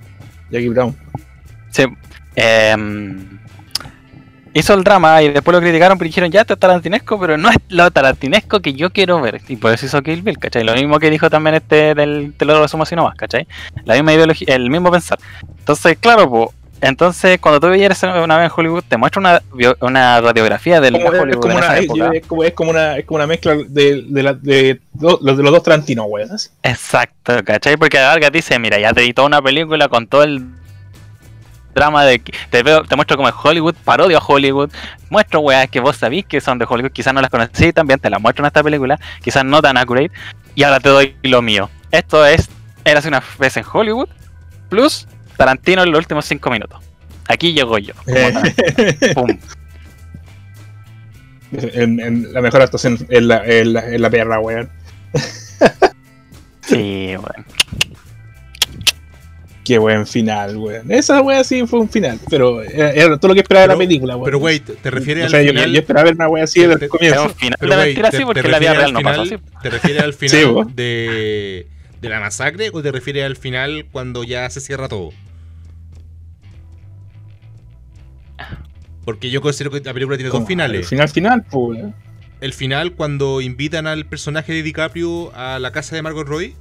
Jackie Brown. Sí. em, hizo el drama y después lo criticaron, pero dijeron, ya, esto es tarantinesco, pero no es lo tarantinesco que yo quiero ver. Y por eso hizo Kill Bill, ¿cachai? Lo mismo que dijo también este del, te lo resumo así nomás, ¿cachai? La misma ideología, el mismo pensar. Entonces, claro, pues, entonces cuando tú veías una vez en Hollywood, te muestra una, una radiografía del Como- es, Hollywood como en esa una, es, época. es como, es como una, es como una mezcla de, de, la- de, do- los, de los dos Tarantinos, así. Exacto, ¿cachai? Porque a la larga te dice, mira, ya te di toda una película con todo el drama de que te veo, te muestro como es Hollywood, parodio a Hollywood, muestro weas que vos sabís que son de Hollywood, quizás no las conocí también, te las muestro en esta película, quizás no tan accurate, y ahora te doy lo mío. Esto es, eras una vez en Hollywood, plus Tarantino en los últimos cinco minutos. Aquí llego yo. Tarantino. Pum. en, en la mejor actuación en la, en la, en la perra, weón. Sí, bueno. Qué buen final, weón. Esa weá sí fue un final, pero era, era todo lo que esperaba de la película, weón. Pero, güey, te, te refieres o al sea, yo, final. yo esperaba ver una weá así desde el comienzo. un final pero, te- sí, te porque la vida refieres real al no pasó final- así. ¿Te refieres al final de, de la masacre o te refieres al final cuando ya se cierra todo? Porque yo considero que la película tiene dos Como, El finales. final final, pues, weón. El final cuando invitan al personaje de DiCaprio a la casa de Margot Robbie.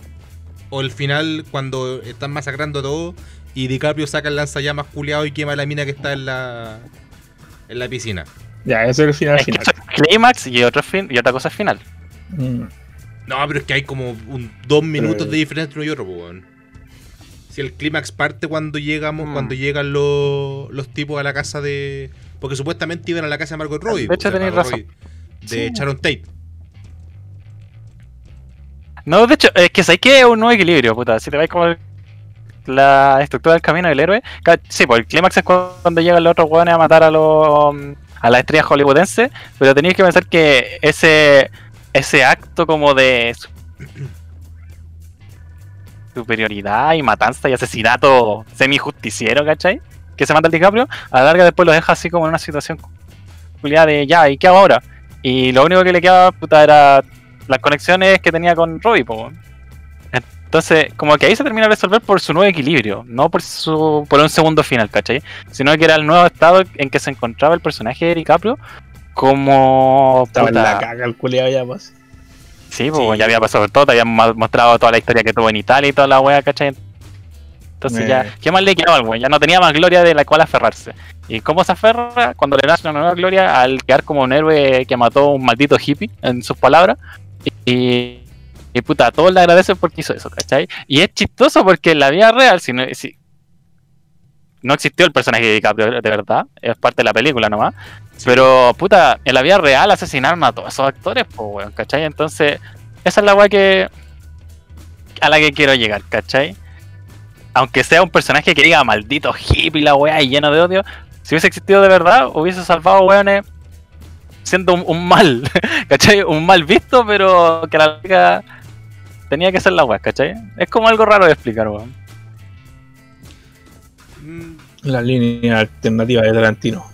O el final cuando están masacrando todo y DiCaprio saca el lanzallamas culeado y quema la mina que está en la, en la piscina. Ya, ese es el final Es que final. eso es clímax y, otro fin, y otra cosa es final. Mm. No, pero es que hay como un, dos minutos de diferencia entre uno y otro, po, weón. Si el clímax parte cuando llegamos, Mm. cuando llegan los, los tipos a la casa de. Porque supuestamente iban a la casa de Margot Robbie. De hecho, tenéis razón. Robbie, De Sí. Sharon Tate. No, de hecho, es que sabes que es un nuevo equilibrio, puta. Si te vais como la estructura del camino del héroe. Sí, pues el clímax es cuando llegan los otros hueones a matar a los a las estrellas hollywoodenses, pero tenías que pensar que ese ese acto como de su- superioridad y matanza y asesinato semi justiciero, ¿cachai? Que se mata el DiCaprio, a la larga después lo deja así como en una situación de ya, ¿y qué hago ahora? Y lo único que le quedaba, puta, era las conexiones que tenía con Robbie, po. Entonces, como que ahí se termina de resolver por su nuevo equilibrio, no por su por un segundo final, ¿cachai? Sino que era el nuevo estado en que se encontraba el personaje de DiCaprio como... Estaba en puta, la caga el culiado ya, pues. Sí, pues Sí. ya había pasado por todo, te habían mostrado toda la historia que tuvo en Italia y toda la wea, ¿cachai? Entonces Eh. ya, ¿qué más le quedaba al wey? Ya no tenía más gloria de la cual aferrarse. ¿Y cómo se aferra? Cuando le nace una nueva gloria al quedar como un héroe que mató a un maldito hippie, en sus palabras. Y, y puta, a todos le agradecen porque hizo eso, ¿cachai? Y es chistoso porque en la vida real, si no, si no existió el personaje de DiCaprio de verdad, es parte de la película nomás. Pero, puta, en la vida real asesinaron a todos esos actores, pues, weón, ¿cachai? Entonces, esa es la weá que. a la que quiero llegar, ¿cachai? Aunque sea un personaje que diga maldito hippie la weá y lleno de odio, si hubiese existido de verdad, hubiese salvado weones siendo un, un mal, ¿cachai? Un mal visto, pero que la liga tenía que ser la weá, ¿cachai? Es como algo raro de explicar, weón. Mm, La línea alternativa de Tarantino.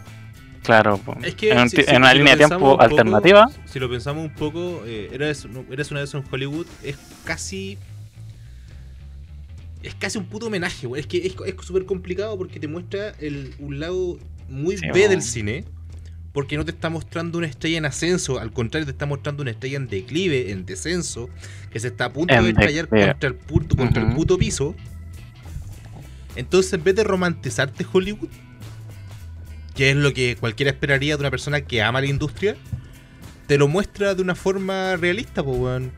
Claro, po. Es que en, un si- en una si línea de tiempo poco- alternativa, si lo pensamos un poco, eh, eres, eres una vez en Hollywood, es casi. Es casi un puto homenaje, güey. Es que es súper complicado porque te muestra el, un lado muy Sí, B del cine. Porque no te está mostrando una estrella en ascenso, al contrario, te está mostrando una estrella en declive, en descenso, que se está a punto En de estallar contra el puto, contra el puto piso. Entonces, en vez de romantizarte Hollywood, que es lo que cualquiera esperaría de una persona que ama la industria, te lo muestra de una forma realista, pues, weón.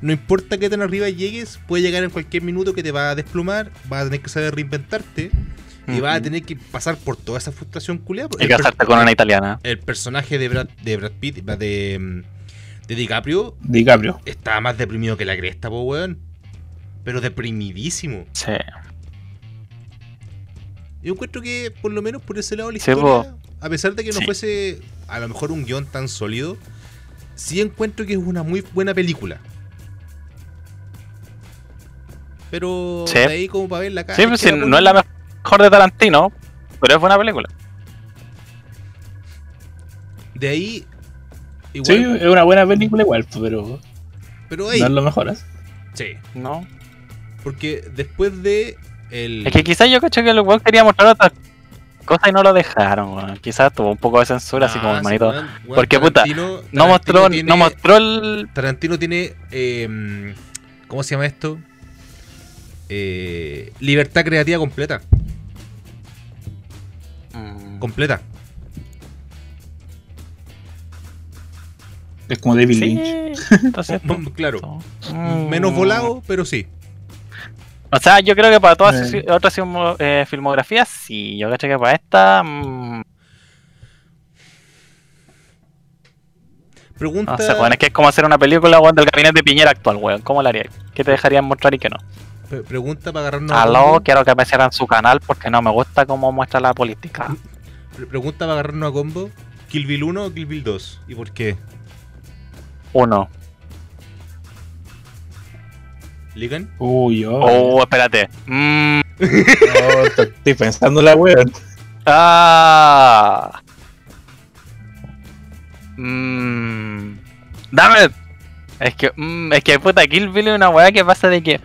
No importa qué tan arriba llegues, puede llegar en cualquier minuto que te va a desplomar, vas a tener que saber reinventarte y vas a tener que pasar por toda esa frustración culiada. y casarte con una italiana. El personaje de Brad, de Brad Pitt, de, mm, de DiCaprio, DiCaprio. está más deprimido que la cresta, po, weón. Pero deprimidísimo. Sí. Yo encuentro que, por lo menos por ese lado la Sí, historia, a pesar de que no Sí. fuese a lo mejor un guion tan sólido, sí encuentro que es una muy buena película. Pero Sí. de ahí como para ver la cara. Sí, pues sí, no es la mejor de Tarantino, pero es buena película. De ahí. Sí, Igual, es una buena película igual, pero pero ahí. no es lo mejor. ¿eh? Sí. ¿No? Porque después de. El, Es que quizás yo cacho que el weón quería mostrar otras cosas y no lo dejaron, weón. Quizás tuvo un poco de censura, así como Ah, el sí, Porque, puta, Tarantino- No Tarantino mostró, tiene- no mostró el. Tarantino tiene. eh, ¿Cómo se llama esto? Eh, libertad creativa completa. Completa. Es como David Sí, Lynch. entonces, claro. mm. Menos volado, pero sí. O sea, yo creo que para todas Eh. otras eh, filmografías, sí. Yo cacho que para esta. mm, Pregunta. no sé, weón. Es que es como hacer una película, weón, del gabinete de Piñera actual, weón. ¿Cómo la haría? ¿Qué te dejarían mostrar y qué no? pre- pregunta para agarrarnos. a Aló, quiero que me cierren su canal porque no me gusta cómo muestra la política. Pre- pregunta para agarrarnos a combo. ¿Kill Bill 1 o Kill Bill 2? ¿Y por qué? Uno. ¿Ligan? Uy, yo. Oh, espérate. Mm, no, estoy pensando la wea. ah. Mm, dame. Es que, mm, es que puta, Kill Bill es una weá que pasa de que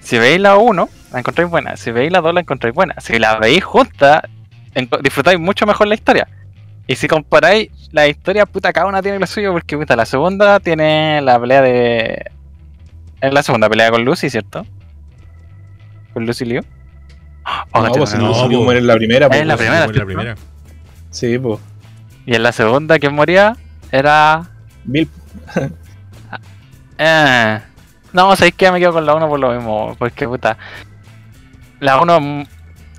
si veis la 1, la encontráis buena. Si veis la 2, la encontráis buena. Si la veis juntas, enco- disfrutáis mucho mejor la historia. Y si comparáis la historia, puta, cada una tiene lo suyo, porque puta, la segunda tiene la pelea de. Es la segunda pelea con Lucy, ¿cierto? Con Lucy Liu. Oh, No, pues si no, no, Lucy Liu po. muere en la primera. Es pues, la primera. Sí, pues. Y en la segunda que moría era. Bill. Eh, no, sabéis que me quedo con la 1 por lo mismo. Porque puta. La 1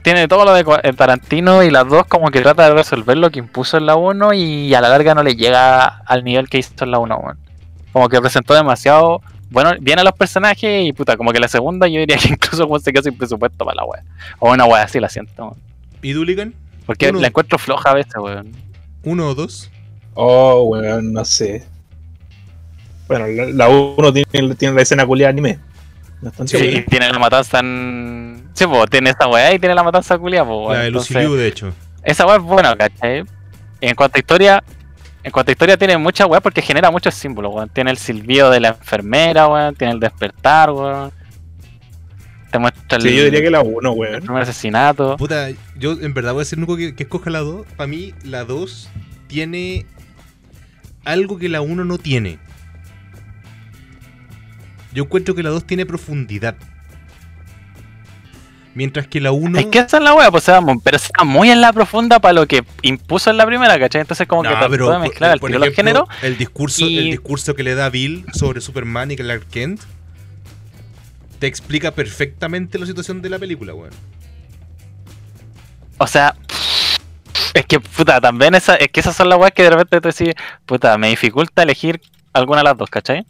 tiene todo lo de eh, Tarantino y las dos como que trata de resolver lo que impuso en la 1 y a la larga no le llega al nivel que hizo en la 1. weón. Como que presentó demasiado bueno, bien a los personajes y puta, como que la segunda yo diría que incluso como se quedó sin presupuesto para la wea. O una wea así la siento. weón. ¿Y Dooligan? Porque Uno. la encuentro floja a veces, weón. ¿Uno o dos? Oh, weón, no sé. Bueno, la, la uno tiene, tiene la escena culiada anime. Bastante Sí, buena. y tiene la matanza en. Sí, pues tiene esa weá y tiene la matanza culia, pues, weón. la de Lucy Entonces, Liu, de hecho. Esa weá es buena, ¿cachai? En cuanto a historia, en cuanto a historia tiene mucha weá porque genera muchos símbolos, weón. Tiene el silbido de la enfermera, weón. Tiene el despertar, weón. Te muestra el, Sí, yo diría que la uno, el weón. primer asesinato. Puta, yo en verdad voy a decir único que, que escoja la 2. Para mí, la 2 tiene algo que la 1 no tiene. Yo encuentro que la 2 tiene profundidad. Mientras que la 1. Es que esa es la weá, pues, sea, mo- pero está muy en la profunda para lo que impuso en la primera, ¿cachai? Entonces, como que trató pero, de mezclar por los ejemplo. El discurso, y- el discurso que le da Bill sobre Superman y Clark Kent te explica perfectamente la situación de la película, weón. O sea, es que, puta, también esa, es que esas son las weas que de repente tú decís, puta, me dificulta elegir alguna de las dos, ¿cachai?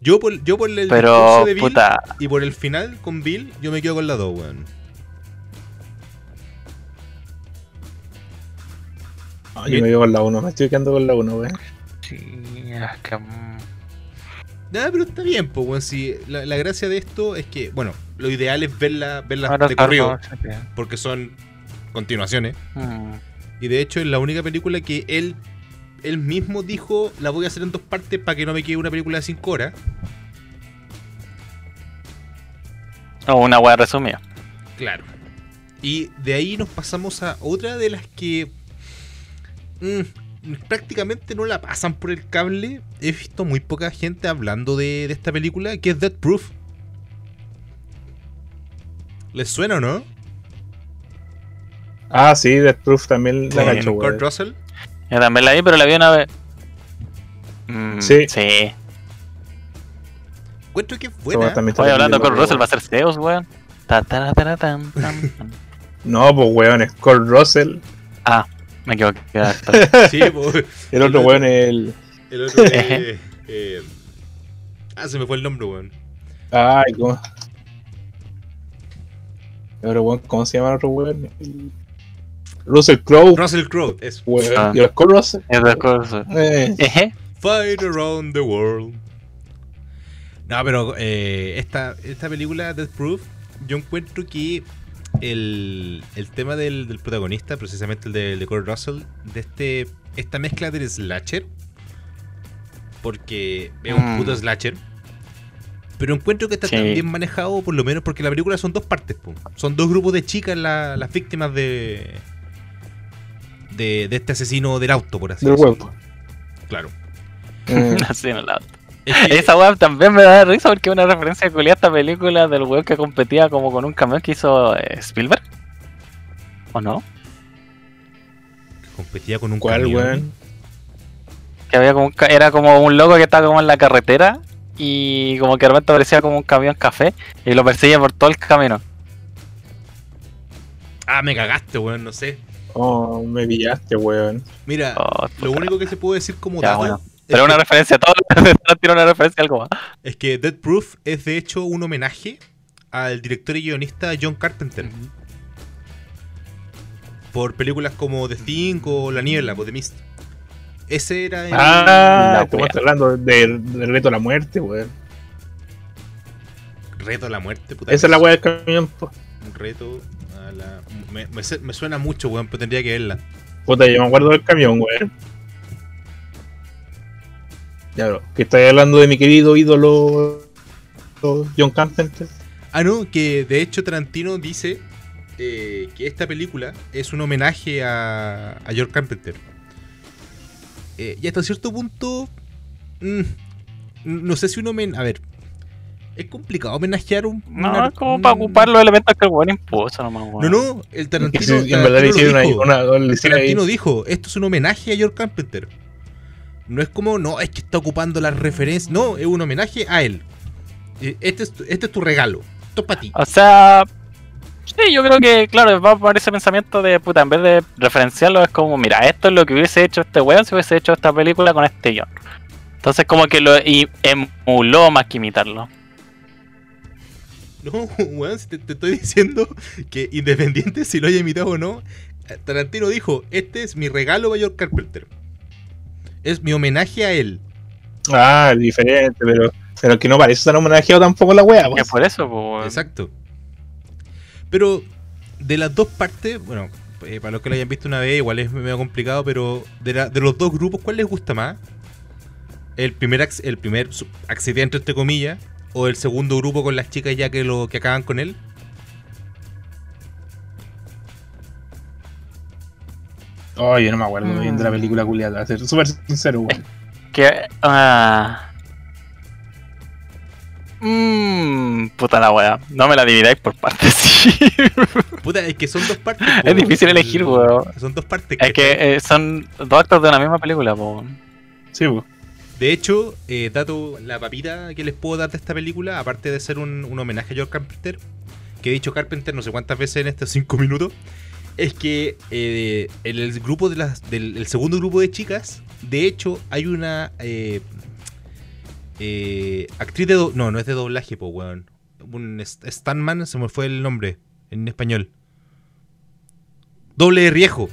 Yo por, yo por el Pero, de Bill puta, y por el final con Bill, yo me quedo con la 2, weón. No, yo me quedo con la uno, me estoy quedando con la uno, weón. sí, es que, mm, Nada, pero está bien, pues, weón. Si la, la gracia de esto es que, bueno, lo ideal es verla, verla ahora de corrido, porque son continuaciones. mm. Y de hecho es la única película que él, él mismo dijo, la voy a hacer en dos partes para que no me quede una película de 5 horas. O una wea resumida. Claro. Y de ahí nos pasamos a otra de las que mm, prácticamente no la pasan por el cable. He visto muy poca gente hablando de, de esta película, que es Dead Proof. ¿Les suena o no? Ah, sí, Death Proof también la Kurt weón. Russell. Yo también la vi, pero la vi una vez. Mm, Sí. Sí. Encuentro que es Esa buena. weá también está Oye, hablando con Russell, va a ser Zeus, weón. Ta, ta, ta, ta, tan, tan, tan. No, pues weón, es Kurt Russell. Ah, me equivoqué. actor. Sí, po. El otro weón es el. El otro es, eh, Ah, se me fue el nombre, weón. Ay, ¿cómo? El otro weón, ¿Cómo se llama el otro weón? El- Russell Crowe. Russell Crowe, es. Ah. ¿Y el Kurt Russell? Eh. Fight Around the World. No, pero eh, esta, esta película, Death Proof, yo encuentro que el, el tema del, del protagonista, precisamente el de, el de Kurt Russell, de este esta mezcla del slasher, porque es un Mm. puto slasher, pero encuentro que está Sí. tan bien manejado, por lo menos porque la película son dos partes, po. son dos grupos de chicas la- las víctimas de, de de este asesino del auto, por así del decirlo. huevo. Claro. Eh, Así no la- Es que- Esa weá también me da risa porque es una referencia culiada a esta película del weón que competía como con un camión que hizo eh, Spielberg. ¿O no? competía con un ¿Cuál, camión. weón? Que había como un ca- era como un loco que estaba como en la carretera y como que de repente aparecía como un camión café y lo perseguía por todo el camino. Ah, me cagaste, weón, no sé. Oh, me pillaste, weón. Mira, Oh, lo único que se puede decir como Ya, dato bueno. es, una que, referencia, todo lo que tiene una referencia a algo más. es que Dead Proof es de hecho un homenaje al director y guionista John Carpenter por películas como The Thing o La Niebla o The Mist. Ese era el Ah, la estamos hablando del, reto a la muerte, weón. reto a la muerte, puta. Esa es la weá del camión, po. Un reto a la. Me, me se- me suena mucho, weón, pero tendría que verla. Puta, yo me acuerdo del camión, weón. Ya, bro, que estáis hablando de mi querido ídolo John Carpenter. Ah, no, que de hecho Tarantino dice eh, que esta película es un homenaje a, a George Carpenter. Eh, y hasta cierto punto, mm, no sé si un homenaje... A ver, es complicado homenajear un... No, una- es como un- para ocupar los elementos que el weón impuso nomás, No, weón. no, el Que Tarantino, en verdad le hicieron una, dijo. una, le El ahí- Tarantino dijo, esto es un homenaje a George Carpenter. No es como, no, es que está ocupando las referencias. No, es un homenaje a él. Eh, Este es, tu- este es tu regalo. Esto es para ti. O sea, sí, yo creo que, claro, va a poner ese pensamiento de puta, en vez de referenciarlo, es como, mira, esto es lo que hubiese hecho este weón si hubiese hecho esta película con este guion. Entonces como que lo emuló más que imitarlo. No, weón, si te, te estoy diciendo que independiente si lo haya imitado o no, Tarantino dijo, este es mi regalo a George Carpenter. Es mi homenaje a él. Ah, diferente, pero, pero que no parece tan homenajeado tampoco la wea, Que pues. por eso, pues, weón. Exacto. Pero de las dos partes, bueno, eh, para los que lo hayan visto una vez, igual es medio complicado, pero de, la- de los dos grupos, ¿cuál les gusta más? ¿El primer, el primer accidente, entre comillas? ¿O el segundo grupo con las chicas ya que lo que acaban con él? Oh, yo no me acuerdo bien de la Mm. película culiada, ser súper sincero, weón. Que. ah Mmm, puta la wea. No me la dividáis por partes, sí. Puta, es que son dos partes. Es difícil elegir, weón. Son dos partes. es que eh, son dos actos de una misma película, po. Sí, pues. De hecho, eh, dato, la papita que les puedo dar de esta película, aparte de ser un, un homenaje a George Carpenter, que he dicho Carpenter no sé cuántas veces en estos cinco minutos, es que eh, en el grupo de las, del el segundo grupo de chicas, de hecho, hay una eh, eh, actriz de do- no, no es de doblaje, po, weón. Un st- stuntman, se me fue el nombre en español. Doble de riesgo.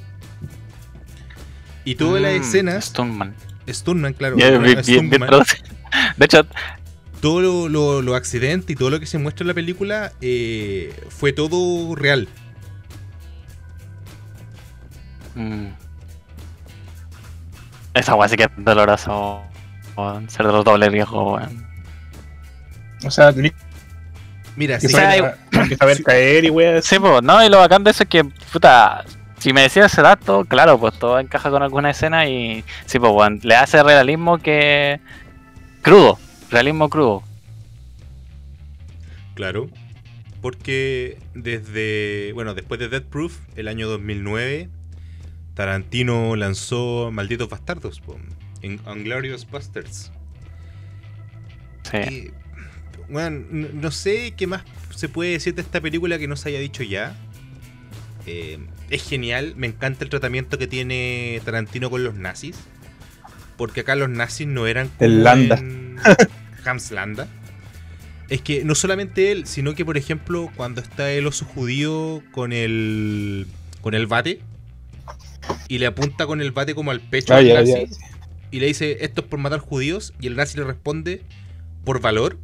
Y todas las Mm, escenas, Stuntman. Stuntman, claro. No, bien- bien- bien. De hecho, todo lo, lo- los accidentes y todo lo que se muestra en la película eh, fue todo real. mm, esa wea sí que es doloroso. weón, Ser de los dobles riesgos, weón. O sea, tenés Mira, que sí, saber, que saber caer y weas. Sí, pues, no, y lo bacán de eso es que, puta, si me decías ese dato, claro, pues todo encaja con alguna escena y, sí, pues, le hace realismo que. crudo, realismo crudo. claro. Porque desde, bueno, después de Death Proof, el año 2009, Tarantino lanzó Malditos Bastardos, en Unglorious Bastards. Sí. Y, bueno, no sé qué más se puede decir de esta película que no se haya dicho ya. Eh, es genial, me encanta el tratamiento que tiene Tarantino con los nazis. Porque acá los nazis no eran como El Landa. en Hans Landa. Es que no solamente él, sino que por ejemplo, cuando está el oso judío con el. con el bate. Y le apunta con el bate como al pecho Ah, al ya, nazi ya. y le dice esto es por matar judíos y el nazi le responde por valor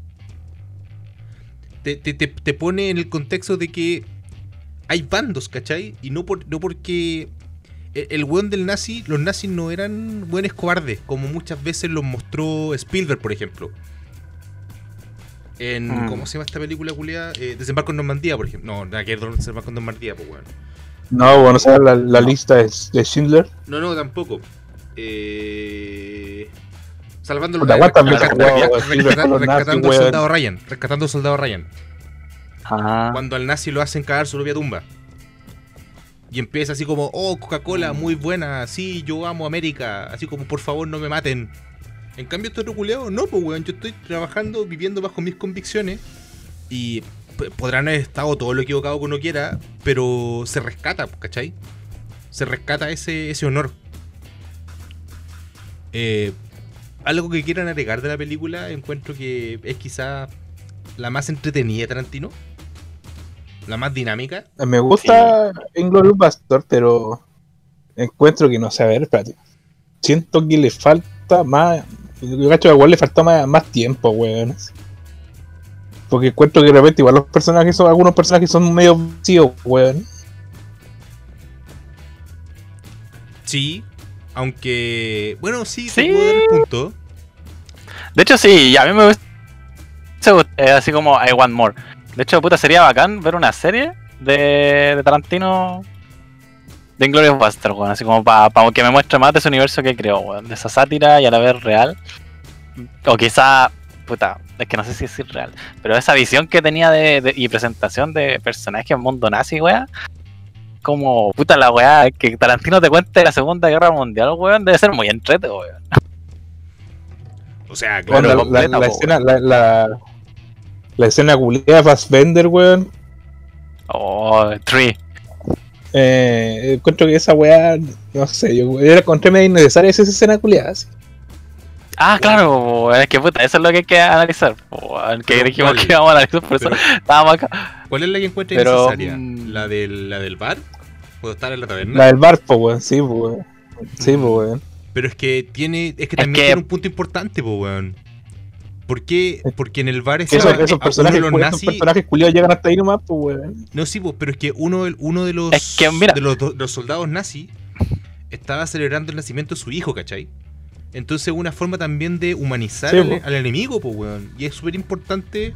te, te- te- te pone en el contexto de que hay bandos, ¿cachai? Y no, por, no porque el, weón del nazi, los nazis no eran buenos cobardes, como muchas veces los mostró Spielberg, por ejemplo. En, Mm. ¿cómo se llama esta película, culiada? Eh, Desembarco en Normandía, por ejemplo. No, nada que ver Desembarco en Normandía, pues, weón. No, bueno, o sea, la, la lista es de Schindler. No, no, tampoco. Eh... Salvando Puta, el ¿cuántas rescat- veces rescat- jugaba rescat- Spielberg rescatando, con los rescatando al soldado Ryan. Rescatando al soldado Ryan. Ajá. Cuando al nazi lo hacen cagar su propia tumba. Y empieza así como, oh, Coca-Cola, muy buena, sí, yo amo América, así como, por favor, no me maten. En cambio, este otro culeado, no, pues, weón, yo estoy trabajando, viviendo bajo mis convicciones. Y podrán haber estado todo lo equivocado que uno quiera, pero se rescata, ¿cachai? Se rescata ese, ese honor. Eh, algo que quieran agregar de la película, encuentro que es quizá la más entretenida de Tarantino. La más dinámica. Me gusta Inglourious Bastard, pero encuentro que no sé, a ver, espérate. Siento que le falta más. Yo cacho que igual le falta más, más tiempo, weón. Porque encuentro que de repente igual los personajes son, algunos personajes son medio vacíos, weón. Sí. Aunque. Bueno, sí, Sí. te puedo dar el punto. De hecho, sí, a mí me gusta eh, así como I Want More. De hecho, puta, sería bacán ver una serie de, de Tarantino de Inglourious Basterds, weón. Así como para que me muestre más de ese universo que creó, weón. De esa sátira y a la vez real. O quizá, puta, es que no sé si es real. Pero esa visión que tenía de, de- y presentación de personajes en mundo nazi, weón. Como, puta, la weá, que Tarantino te cuente la Segunda Guerra Mundial, weón, debe ser muy entrete, weón. O sea, Bueno, claro. la, completa, la- la po, escena, la, la, escena culiada de Fassbender, weón. Oh, Tree. Eh, encuentro que esa weá, no sé, yo, yo la encontré medio innecesaria esa escena culiada. así. Ah, claro, es que puta, eso es lo que hay que analizar. que dijimos que íbamos a analizar, por eso estábamos acá. ¿Cuál es la que encuentra Pero, innecesaria? mm. ¿La del, ¿La del bar? ¿Puedo estar en la taberna? La del bar, pues, weón. Sí, pues, weón. Sí, pues, weón. Pero es que tiene. Es que Es también que- tiene un punto importante, po, weón. ¿Por qué? Porque en el bar Que ese- esos, esos a uno personajes, de los culiados, nazis. esos personajes culiados llegan hasta ahí nomás, pues, weón. No, sí, po, pero es que uno, uno de los. Es que, mira. De los, do- los soldados nazis estaba celebrando el nacimiento de su hijo, ¿cachai? Entonces, una forma también de humanizar Sí, al, enemigo, pues, weón. Y es súper importante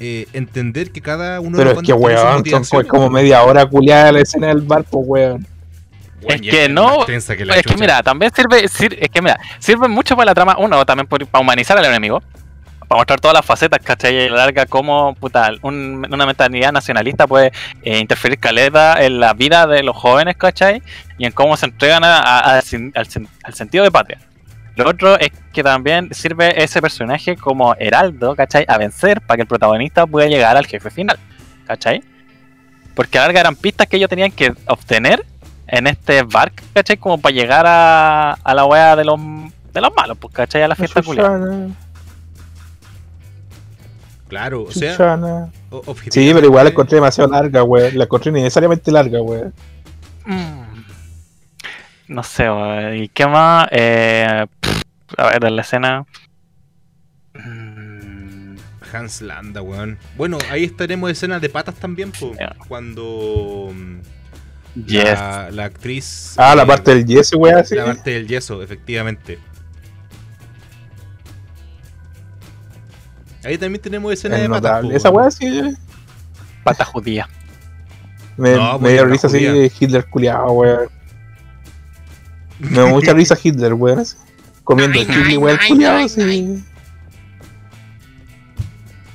eh, entender que cada uno Pero de es que, bandos tiene sus weón, son motivaciones, como media hora culiada la escena del bar, pues, weón. Es que no, que es que mira, también sirve, sir- es que mira, sirve mucho para la trama, uno, también para humanizar al enemigo, para mostrar todas las facetas, ¿cachai? Y la larga cómo, puta, un- una mentalidad nacionalista puede eh, interferir caleta en la vida de los jóvenes, ¿cachai? Y en cómo se entregan a- a- a- sin- al, sen- al sentido de patria. Lo otro es que también sirve ese personaje como heraldo, ¿cachai? A vencer para que el protagonista pueda llegar al jefe final, ¿cachai? Porque a la larga eran pistas que ellos tenían que obtener en este bar, ¿cachai? Como para llegar a, a la wea de los, de los malos, pues, ¿cachai? A la fiesta culiada. Claro, o sea, chuchana. Sí, pero igual la encontré demasiado larga, weón. La encontré innecesariamente larga, weón. Mm. No sé, wea, ¿y qué más? Eh, pff, a ver, en la escena. Mm, Hans Landa, weón. Bueno, ahí estaremos escenas de patas también, po, Ya. cuando Yes. la, la actriz. Ah, la eh, parte del Jesse, weón. La parte del yeso, efectivamente. Ahí también tenemos escenas Es de patas. Esa weón. weá sí. Pata judía. Me, No, me pues, dio risa así judía. de Hitler culiado, weón. Me dio mucha risa Hitler, weón. así. Comiendo ay, weón, culiado, así.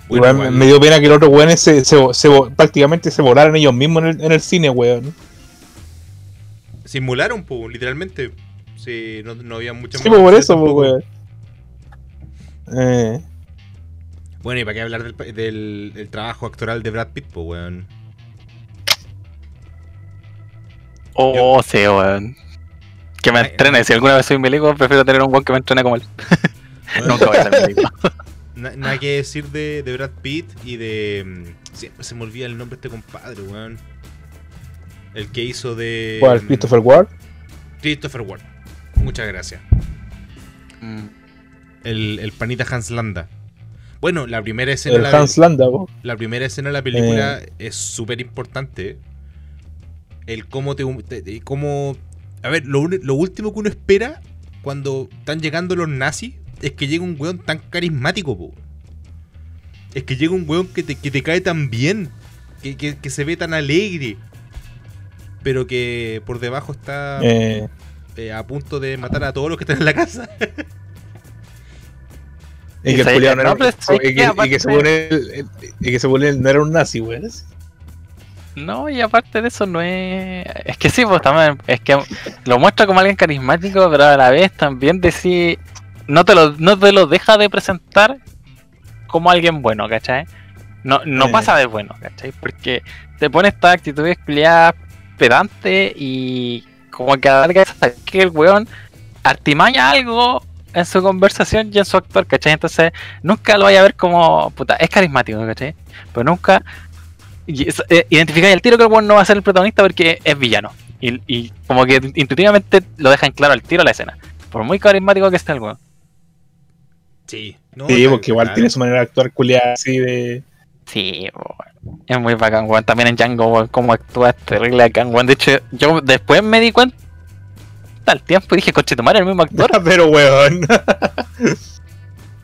Bueno, Igual me- dio pena que los otros weones se, se, prácticamente se volaran ellos mismos en el, en el cine, weón. Simularon, po, literalmente. Sí, no, no había mucha Sí, pues por eso, pues, weón. Eh, Bueno, y para qué hablar del, del- del trabajo actoral de Brad Pitt, pues, weón. Oh, sí, weón. Que me Ay, entrene. Si alguna vez soy milico, prefiero tener un weón que me entrene como él. Weón, Nunca voy a ser milico. na- nada que decir de, de Brad Pitt y de. mm, Siempre se me olvida el nombre de este compadre, weón. El que hizo de. ¿Cuál? mm, Christopher Ward. Christopher Ward. Muchas gracias. Mm. El, el panita Hans Landa. Bueno, la primera escena, El la, Hans Landa, la primera escena de la película Eh. es súper importante. El cómo te, cómo a ver, lo, último que uno espera cuando están llegando los nazis es que llegue un weón tan carismático, po. Es que llegue un weón que te, que te cae tan bien, que, que- que se ve tan alegre, pero que por debajo está Eh, eh, a punto de matar a todos los que están en la casa. y que el no era y que y que según él y que según él no era un nazi, weón. No, y aparte de eso no es... Es que sí, pues también, es que lo muestra como alguien carismático, pero a la vez también decir... No te lo, no te lo deja de presentar como alguien bueno, ¿cachai? No, no Eh. pasa de bueno, ¿cachai? Porque te pone esta actitud culiada pedante y como que a la larga sabes que el weón artimaña algo en su conversación y en su actuar, ¿cachai? Entonces nunca lo vaya a ver como, puta, es carismático, ¿cachai? Pero nunca eh, identificáis el tiro que el weón no va a ser el protagonista porque es villano. Y, y como que intuitivamente lo dejan claro al tiro la escena. Por muy carismático que esté el weón. Sí, no, Sí, porque igual claro. tiene su manera de actuar culiada así de. Sí. Es muy bacán, weón. También en Django, weón, cómo actúa terrible bacán, weón. De hecho, yo después me di cuenta al tiempo y dije, coche, tomar el mismo actor. Pero weón.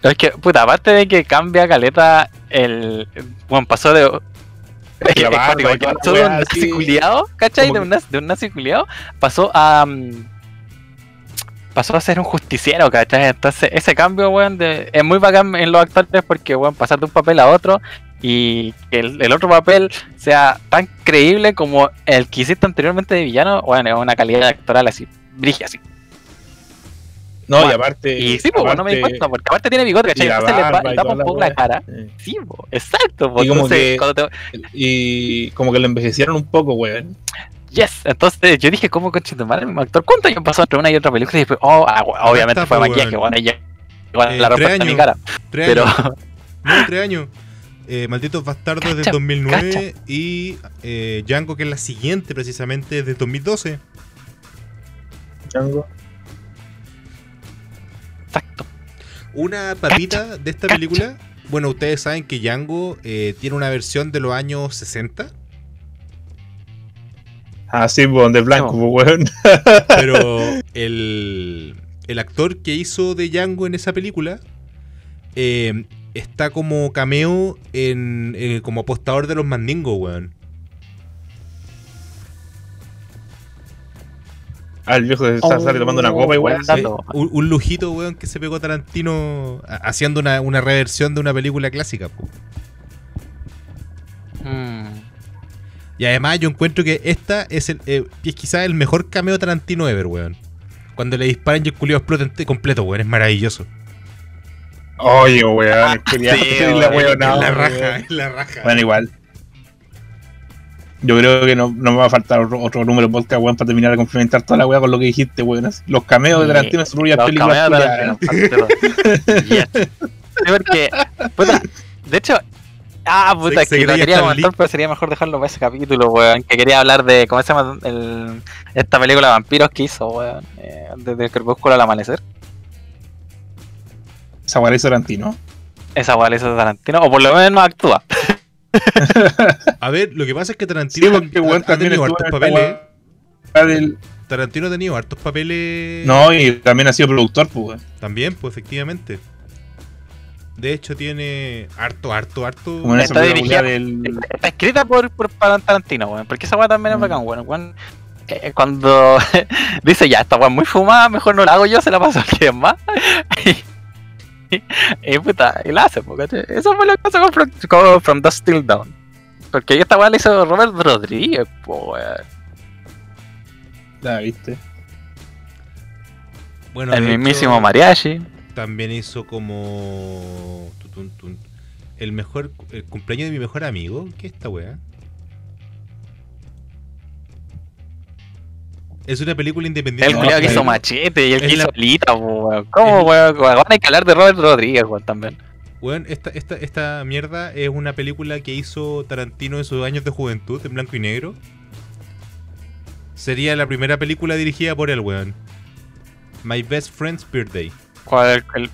es que, puta, aparte de que cambia caleta, el. Bueno, pasó de. La barba cuático, la pasó de un nazi así. culiao, ¿cachai? De un, nazi, de un nazi culiao, pasó a. mm, pasó a ser un justiciero, ¿cachai? Entonces, ese cambio, weón, de, es muy bacán en los actores porque, weón, pasar de un papel a otro y que el, el otro papel sea tan creíble como el que hiciste anteriormente de villano, bueno, es una calidad actoral así, brigia así. No, y Bueno, aparte. Y sí, pues, no me di cuenta, porque aparte tiene bigote, y ¿cachai? la Entonces le, barba y tapa un la poco la weá. cara. Eh. Sí, po, exacto. po. Y como Entonces, que- cuando te- Y como que lo envejecieron un poco, weón. Yes, entonces yo dije, ¿cómo conche tu madre el mismo actor? ¿Cuánto años pasó entre una y otra película? Y después, oh, ah, we- obviamente fue maquillaje, weón. bueno, ella Igual Eh, la respuesta es mi años. cara. Tres Pero. años. No, tres años. Eh, Malditos Bastardos Cacha, del 2009 y eh, Django, que es la siguiente precisamente, de 2012. Exacto. Una papita de esta cacha. película. Bueno, ustedes saben que Django eh, tiene una versión de los años 60, Ah, sí, pues, de blanco, No. pues, weón. pero el, el actor que hizo de Django en esa película eh, está como cameo en, en- como apostador de los mandingos, weón. Ah, el viejo se está sale tomando una copa igual. un, un lujito, weón, que se pegó Tarantino haciendo una, una reversión de una película clásica. po. Mm. Y además yo encuentro que esta es, el, eh, es quizás el mejor cameo Tarantino ever, weón. Cuando le disparan y el culiao explota ente- completo, weón. Es maravilloso. Oye, weón, Sí, weón, weón, la weón. raja, es la raja. Bueno, igual. Yo creo que no, no me va a faltar otro, otro número de podcast, weón, para terminar de complementar toda la weá con lo que dijiste, weón. Los cameos de Tarantino en sus propias Los películas. cameos de culiadas. Tarantino, yes. Sí, porque, puta, de hecho, ah, puta, Se- que lo quería comentar, pero sería mejor dejarlo para ese capítulo, weón. Que quería hablar de, ¿cómo se llama? El, esta película de vampiros que hizo, weón. Eh, desde el crepúsculo al amanecer. Esa weá hizo Tarantino. Esa weá hizo Tarantino, o por lo menos no actúa. A ver, lo que pasa es que Tarantino Sí, porque, ha- ha, tenido hartos papeles. del- Tarantino ha tenido hartos papeles. No, y también ha sido productor, pues, weón. También, pues efectivamente. De hecho, tiene harto, harto, harto. Está película dirigida- del. Está escrita por, por para Tarantino, weón. Porque esa weá también es Mm. bacán, weón. weón. eh, cuando dice ya, esta weá es muy fumada, mejor no la hago yo, se la paso a alguien más. y, puta, y la hace, ¿cachai? Eso fue lo que pasó con, From- con From Dust Till Dawn. Porque esta weá la hizo Robert Rodríguez, po. La viste. Bueno, El hecho, mismísimo Mariachi. También hizo como. el mejor. El cumpleaños de mi mejor amigo. ¿Qué es esta weá? Es una película independiente. El No, culiao que hizo Machete y el que hizo Lita, weón. ¿Cómo, weón? Hay que hablar de Robert Rodríguez, weón, también. Weón, esta, esta, esta mierda es una película que hizo Tarantino en sus años de juventud, en blanco y negro. Sería la primera película dirigida por él, weón. My Best Friend's Birthday. ¿Cuál el,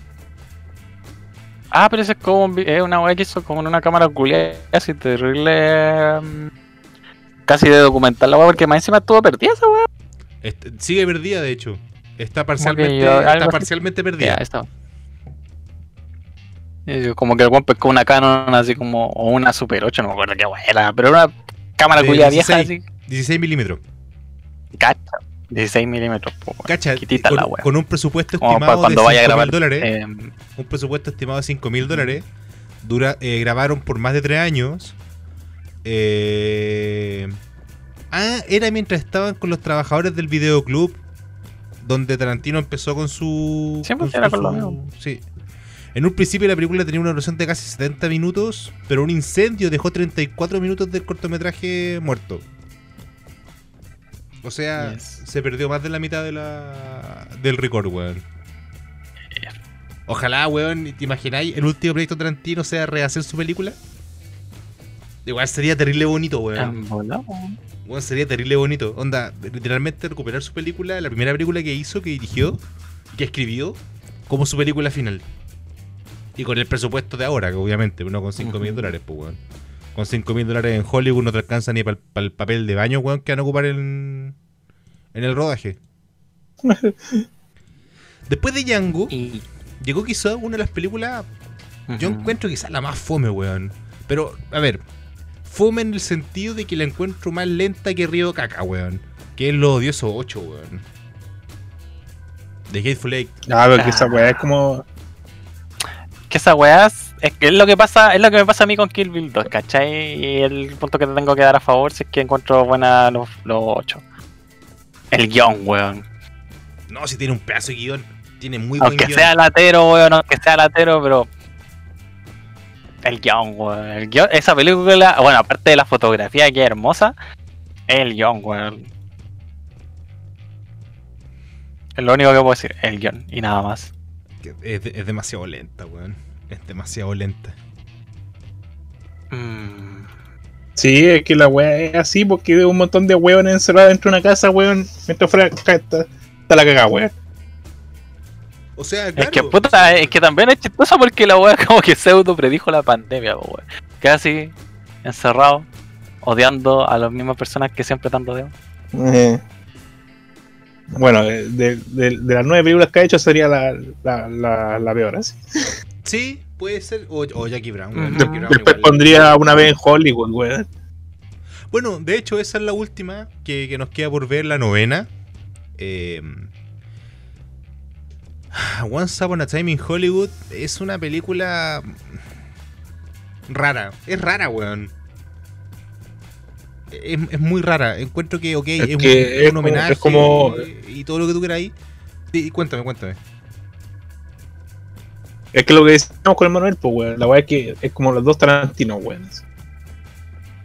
Ah, pero ese es como un una weá que hizo como en una cámara culiada así terrible. mm, Casi de documental la weá, porque más encima estuvo perdida esa weá. Sigue perdida, de hecho. Está parcialmente, yo- está parcialmente Ya, perdida. está. Y yo Como que el weón pescó una Canon así como. O una Super 8, no me acuerdo qué era. Pero era una cámara culiada vieja 16. así. 16 milímetros. Cacha. 16 milímetros, po. Cacha, con, la con un presupuesto Como estimado para cuando de vaya a 5 grabar. dólares. eh, un presupuesto estimado de 5 mil dólares. Dura, eh, grabaron por más de 3 años. Eh, ah, era mientras estaban con los trabajadores del videoclub. Donde Tarantino empezó con su. Siempre era con su- lo mismo. Sí. En un principio la película tenía una duración de casi 70 minutos. Pero un incendio dejó 34 minutos del cortometraje muerto. O sea, Yes. se perdió más de la mitad de la, del record, weón. Ojalá, weón, ¿te imagináis? El último proyecto Tarantino sea rehacer su película. Igual sería terrible bonito, weón. weón. Weón, sería terrible bonito. Onda, literalmente recuperar su película, la primera película que hizo, que dirigió, que escribió, como su película final. Y con el presupuesto de ahora, que obviamente, no con 5 mil dólares, pues, weón. Con 5 mil dólares en Hollywood no te alcanza ni para el papel de baño, weón, que van a ocupar en, en el rodaje. Después de Django, Y. llegó quizá una de las películas yo encuentro quizás la más fome, weón. Pero, a ver, fome en el sentido de que la encuentro más lenta que Río Caca, weón. Que es lo odioso 8, weón. De Hateful Eight. Ah, pero que esa weá es como. que esa weá es, es que es lo que pasa, es lo que me pasa a mí con Kill Bill 2, ¿cachai? Y el punto que te tengo que dar a favor si es que encuentro buena los, los 8. El guion, weón. No, si tiene un pedazo de guion. Tiene muy buen Aunque guion. sea latero, weón, aunque sea latero, pero. El guion, weón. El guion, esa película, bueno, aparte de la fotografía que es hermosa, el guion, weón. Es lo único que puedo decir, el guion, y nada más. es, es demasiado lenta, weón. Es demasiado lenta. Mm, Sí, es que la weá es así porque hay un montón de weones encerrados dentro de una casa, weón. Mientras fuera está, está la cagada, weón. O sea, Es que puta, es que también es chistoso porque la wea como que pseudo predijo la pandemia, weón. Casi encerrado, odiando a las mismas personas que siempre están rodeados. Eh. Bueno, de, de- las nueve películas que ha hecho sería la, la, la, la peor, así. Sí, puede ser. O, o Jackie Brown. Jackie Brown Después igual. pondría una vez en Hollywood, weón. Bueno, de hecho, esa es la última que, que nos queda por ver, la novena. Eh, Once Upon a Time in Hollywood es una película rara. Es rara, weón. Es, es muy rara. Encuentro que, ok, Es es, un, que es es un como- homenaje es como- y, y todo lo que tú quieras ahí. Sí, cuéntame, cuéntame. Es que lo que decíamos con el Manuel, pues, weón. La weá es que es como los dos Tarantinos, weón.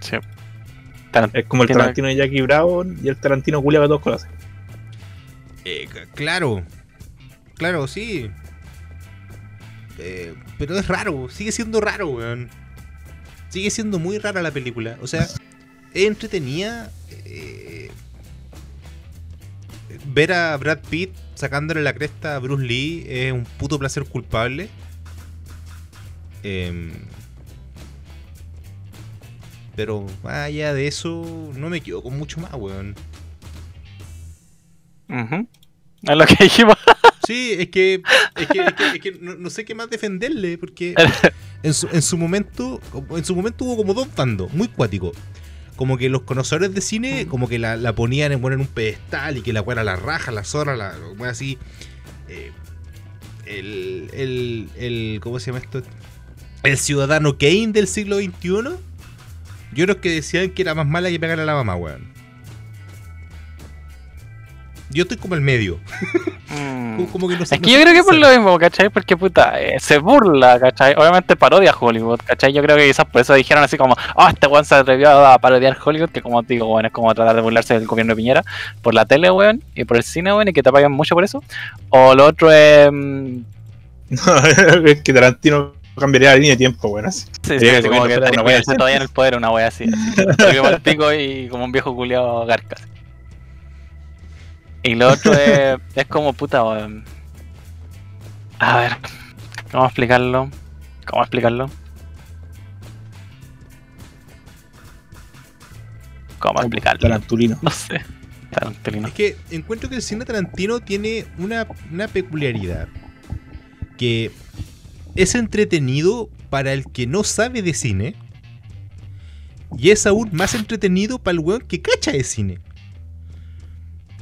Sí. Es como el Tarantino de Jackie Brown y el Tarantino que todos conocen. Eh, claro, claro, sí. Eh, pero es raro, sigue siendo raro, weón. Sigue siendo muy rara la película. O sea, es entretenida. eh, ver a Brad Pitt sacándole la cresta a Bruce Lee es un puto placer culpable. Em, pero allá de eso, no me quedo mucho más, weón. Es lo que dijimos. Sí, es que, es que, es que- es que no, no sé qué más defenderle, porque en su, en su momento, en su momento hubo como dos bandos, muy cuáticos. Como que los conocedores de cine, como que la, la ponían en, bueno, en un pedestal y que la weá era la raja, la zorra, la weá así. eh, el, el, el, ¿cómo se llama esto? El ciudadano Kane del siglo XXI. Yo creo que decían que era más mala que pegarle a la mamá, weón. Yo estoy como el medio. Mm. Como- Como que no sé- Es que yo creo que por lo mismo, ¿cachai? Porque puta, eh, se burla, ¿cachai? Obviamente parodia Hollywood, ¿cachai? Yo creo que quizás por eso dijeron así como, oh, este weón se atrevió a parodiar Hollywood, que como te digo, weón, es como tratar de burlarse del gobierno de Piñera por la tele, weón, y por el cine, weón, y que te pagan mucho por eso. O lo otro es. mm, es que Tarantino cambiaría la línea de tiempo, weón. así. Sí, sí, así como que una todavía en el poder, una wea así. así. Porque pico y como un viejo culiado garcas. Y lo otro es, es como puta, weón. A ver, ¿cómo explicarlo? ¿Cómo explicarlo? ¿Cómo explicarlo? Tarantulino. No sé. Tarantulino. Es que encuentro que el cine Tarantino tiene una, una peculiaridad. Que es entretenido para el que no sabe de cine. Y es aún más entretenido para el weón que cacha de cine.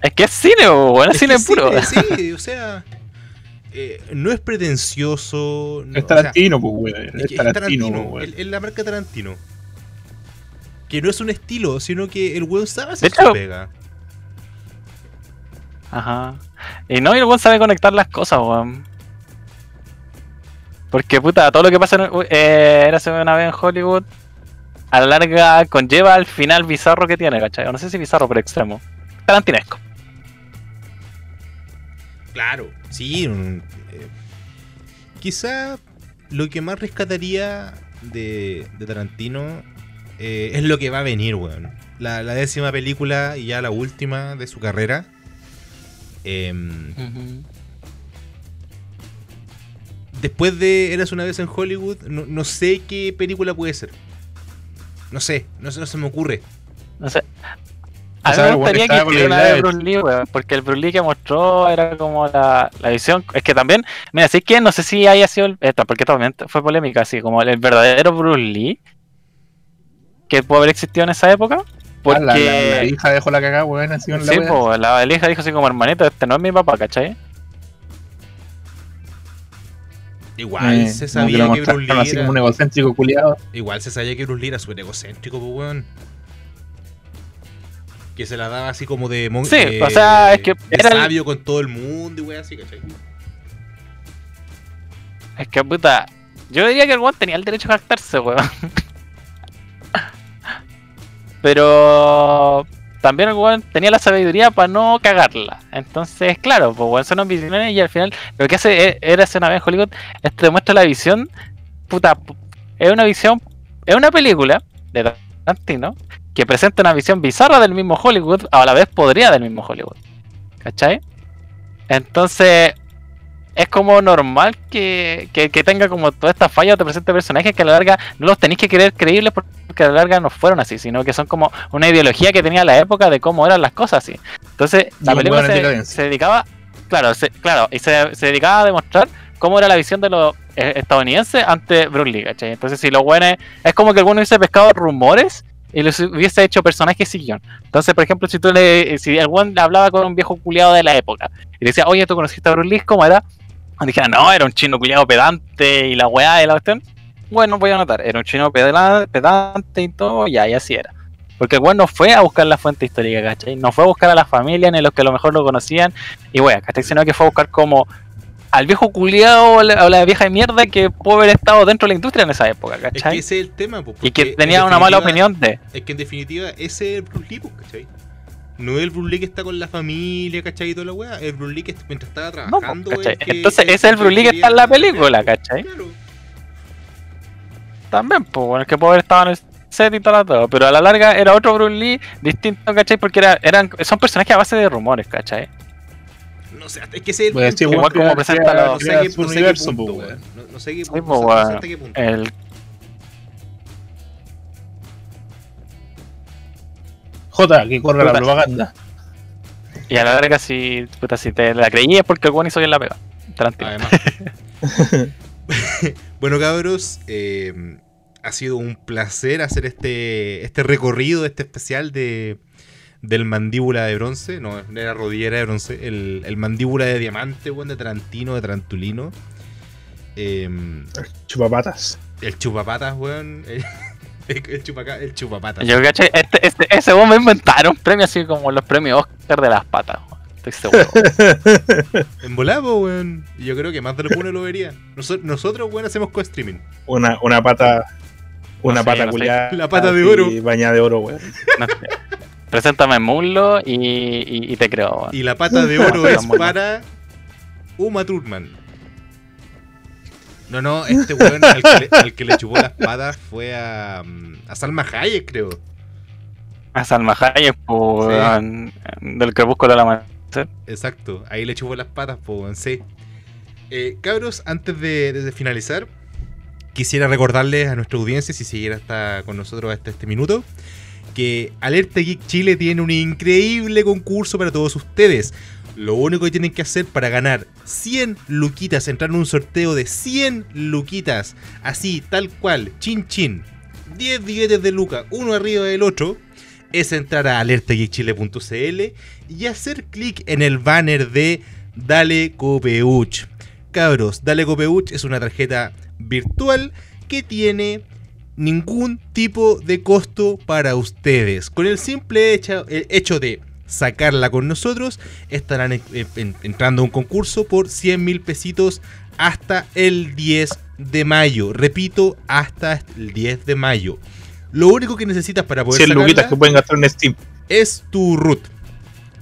Es que es cine, weón, es, Es cine puro. cine, Sí, o sea. eh, no es pretencioso. no, Es o sea, Tarantino, pues, weón. es Es Tarantino, Tarantino, weón. es- es la marca Tarantino. Que no es un estilo, sino que el weón sabe hacer hecho- su pega. Ajá. Y no, y el weón sabe conectar las cosas, weón. Porque, puta, todo lo que pasa en, eh, érase una vez en Hollywood, a la larga conlleva al final bizarro que tiene, ¿cachai? O No sé si bizarro, pero extremo. Tarantinesco. Claro, sí. mm, eh, quizá lo que más rescataría de, de Tarantino eh, es lo que va a venir, weón. La, la décima película y ya la última de su carrera. Em, después de Eras una vez en Hollywood, no, no sé qué película puede ser. No sé, no, sé, no se me ocurre. No sé. A mí me gustaría que hiciera una de Bruce Lee, weón, porque el Bruce Lee que mostró era como la, la visión. Es que también, mira, sí que no sé si haya sido, el- esta, porque también fue polémica, así como el, verdadero Bruce Lee que pudo haber existido en esa época. Porque, Ah, la, la- la hija dejó la cagada, weón, así con la sí, po, la, la hija dijo así como hermanito, este no es mi papá, ¿cachai? Igual Eh, se como sabía lo que, Bruce Lee así era, como un egocéntrico culiado. Igual se sabía que Bruce Lee era súper egocéntrico, pues, weón. Que se la daba así como de, mon- Sí, de- o sea, es que era el- sabio con todo el mundo y weón así, ¿cachai? Es que puta, yo diría que el weón tenía el derecho a jactarse, weón. Pero también el weón tenía la sabiduría para no cagarla. Entonces, claro, pues weón son ambiciones y al final lo que hace e- era hacer una vez en Hollywood es te muestra la visión, puta, es una visión, es una película de Tarantino que presenta una visión bizarra del mismo Hollywood, a la vez podría del mismo Hollywood. ¿Cachai? Entonces, es como normal que, que, que tenga como toda esta falla o te presente personajes que a la larga no los tenéis que creer creíbles porque a la larga no fueron así, sino que son como una ideología que tenía la época de cómo eran las cosas así. Entonces, la película se, dedicaba, claro, se, claro, y se, se dedicaba a demostrar cómo era la visión de los eh, estadounidenses ante Bruce Lee, ¿cachai? Entonces, si los buenos, es como que alguno hubiese pescado rumores y les hubiese hecho personajes guion. Entonces, por ejemplo, si tú le, si buen hablaba con un viejo culiado de la época y le decía, oye, ¿tú conociste a Bruce Lee? ¿Cómo era? Y dijera, no, era un chino culiado pedante y la weá y la cuestión. Bueno, voy a anotar, era un chino pedante y todo, ya, y así era. Porque el weón no fue a buscar la fuente histórica, ¿cachai? No fue a buscar a la familia ni los que a lo mejor lo conocían y weá, ¿cachai? Sino que fue a buscar como al viejo culiado o la, vieja de mierda que pudo haber estado dentro de la industria en esa época, Es que ¿cachai? ese es el tema, pues, y que tenía en una mala opinión de. Es que en definitiva ese es el Bruce Lee, pues, ¿cachai? No es el Bruce Lee que está con la familia, ¿cachai? Y toda la weá. El Bruce Lee que mientras estaba No, trabajando. pues, ¿cachai? el que- Entonces, ese es el Bruce Lee que está en la película, ¿cachai? Claro. También, pues, bueno, el que puede haber estado en el set y todo, todo. Pero a la larga era otro Bruce Lee distinto, ¿cachai? Porque era, eran, son personajes a base de rumores, ¿cachai? No sé, es que ese es el Pues, punto. sí, igual como presenta los- no sé qué, su no sé qué universo, punto, weón. No, no sé qué punto. hasta qué punto. El, J, que corre la propaganda. y a la larga, si, puta, si te la creí es porque el weón hizo bien la pega. Tarantino. Además. bueno, cabros, eh, ha sido un placer hacer este, este recorrido, este especial de del mandíbula de bronce, no, no era rodillera de bronce, el, el mandíbula de diamante, weón, de Tarantino, de Tarantulino. Eh, Chupapatas. el chupapatas, weón. El, el, chupaca- el chupapatas. Yo, ¿cachai? Este, este, ese weón me inventaron premios así como los premios Oscar de las patas, weón. Estoy seguro. En volado, weón. Y Yo creo que más de lo que uno lo vería. Nosotros, nosotros weón, hacemos co-streaming. Una, una pata. Una No sé, pata no sé. La pata de oro. Bañada de oro, weón. No sé. Preséntame muslo y, y, y te creo. Y la pata de oro es para Uma Thurman. No, no, este weón al que, le, al que le chupó las patas fue a, mm, a Salma Hayek, creo. A Salma Hayek, pues, weón, del crepúsculo de la amanecer. Exacto, ahí le chupó las patas, pues, weón, sí. Eh, cabros, antes de, de finalizar, quisiera recordarles a nuestra audiencia, si siguiera hasta con nosotros hasta este minuto, que Alerta Geek Chile tiene un increíble concurso para todos ustedes. Lo único que tienen que hacer para ganar 100 luquitas, entrar en un sorteo de 100 luquitas, así, tal cual, chin chin, 10 billetes de luca, uno arriba del otro, es entrar a alertageekchile.cl y hacer clic en el banner de Dale Copeuch. Cabros, Dale Copeuch es una tarjeta virtual que tiene ningún tipo de costo para ustedes. Con el simple hecho, el hecho de sacarla con nosotros, estarán en- entrando a un concurso por 100 mil pesitos hasta el 10 de mayo. Repito, hasta el 10 de mayo. Lo único que necesitas para poder 100 luquitas sacarla que pueden gastar en Steam. es tu root.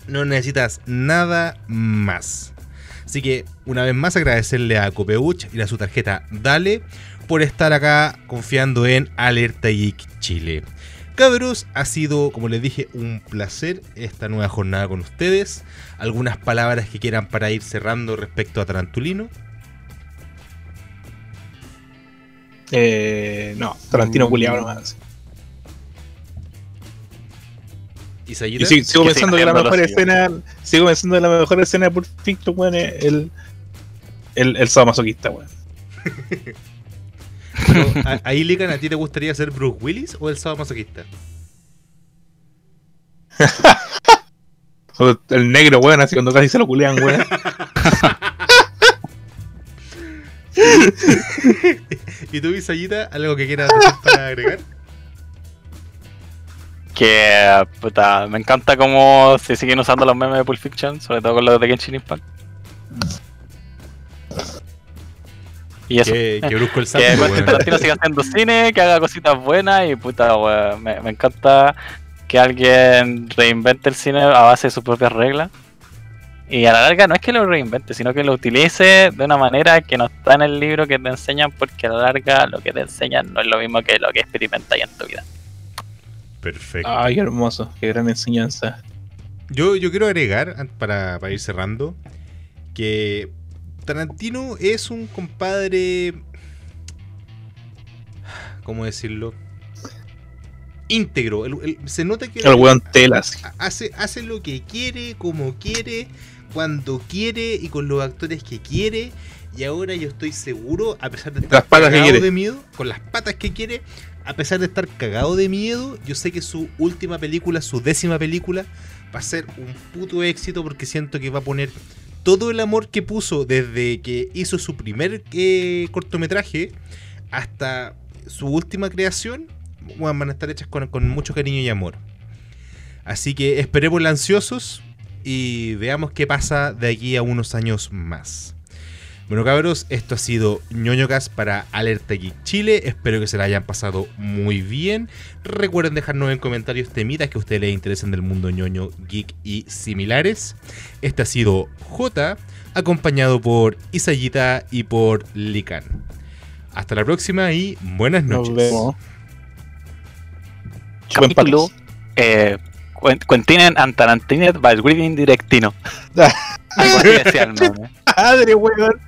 No necesitas nada más. Así que, una vez más, agradecerle a Copeuch y a su tarjeta Dale por estar acá confiando en Alerta Geek Chile. Cabros, ha sido, como les dije, un placer esta nueva jornada con ustedes. ¿Algunas palabras que quieran para ir cerrando respecto a Tarantulino? Eh, no, Tarantino culiado nomás. ¿Y? Y sí- sigo Que pensando que la mejor escena. Sigo pensando que la mejor escena de Pulp Fiction, weón, es el. El, el sadomasoquista, weón. Pero, a- ahí, Lican, ¿a ti te gustaría ser Bruce Willis o el sábado masoquista? El negro, weón, así cuando casi se lo culean, weón. ¿Y tú, Sayita, algo que quieras decir para agregar? Que, puta, me encanta cómo se siguen usando los memes de Pulp Fiction, sobre todo con los de Genshin Impact. Y eso. Que, que brusco el Que sapo, Quentin Tarantino siga haciendo cine, que haga cositas buenas y puta, weón, me, me encanta que que alguien reinvente el cine a base de sus propias reglas. Y a la larga no es que lo reinvente, sino que lo utilice de una manera que no está en el libro que te enseñan, porque a la larga lo que te enseñan no es lo mismo que lo que experimentas en tu vida. Perfecto. Ay, qué hermoso, qué gran enseñanza. Yo, yo quiero agregar, para ir cerrando, que Tarantino es un compadre. ¿Cómo decirlo? Íntegro. El- el- se nota que El weón telas. hace, hace lo que quiere, como quiere, cuando quiere y con los actores que quiere. Y ahora yo estoy seguro, a pesar de estar Las patas que cagado de miedo, con las patas que quiere, a pesar de estar cagado de miedo, yo sé que su última película, su décima película, va a ser un puto éxito porque siento que va a poner todo el amor que puso desde que hizo su primer eh, cortometraje hasta su última creación, bueno, van a estar hechas con, con mucho cariño y amor. Así que esperemos ansiosos y veamos qué pasa de aquí a unos años más. Bueno cabros, esto ha sido ñoñocas para Alerta Geek Chile. Espero que se la hayan pasado muy bien. Recuerden dejarnos en comentarios temitas que a ustedes les interesen del mundo ñoño, geek y similares. Este ha sido J, acompañado por Isayita y por Likan. Hasta la próxima y buenas Nos noches. vemos. Chupen Capítulo eh, Quen- Quentinen and by Reading Directino. Algo así decía el meme. Madre, weón.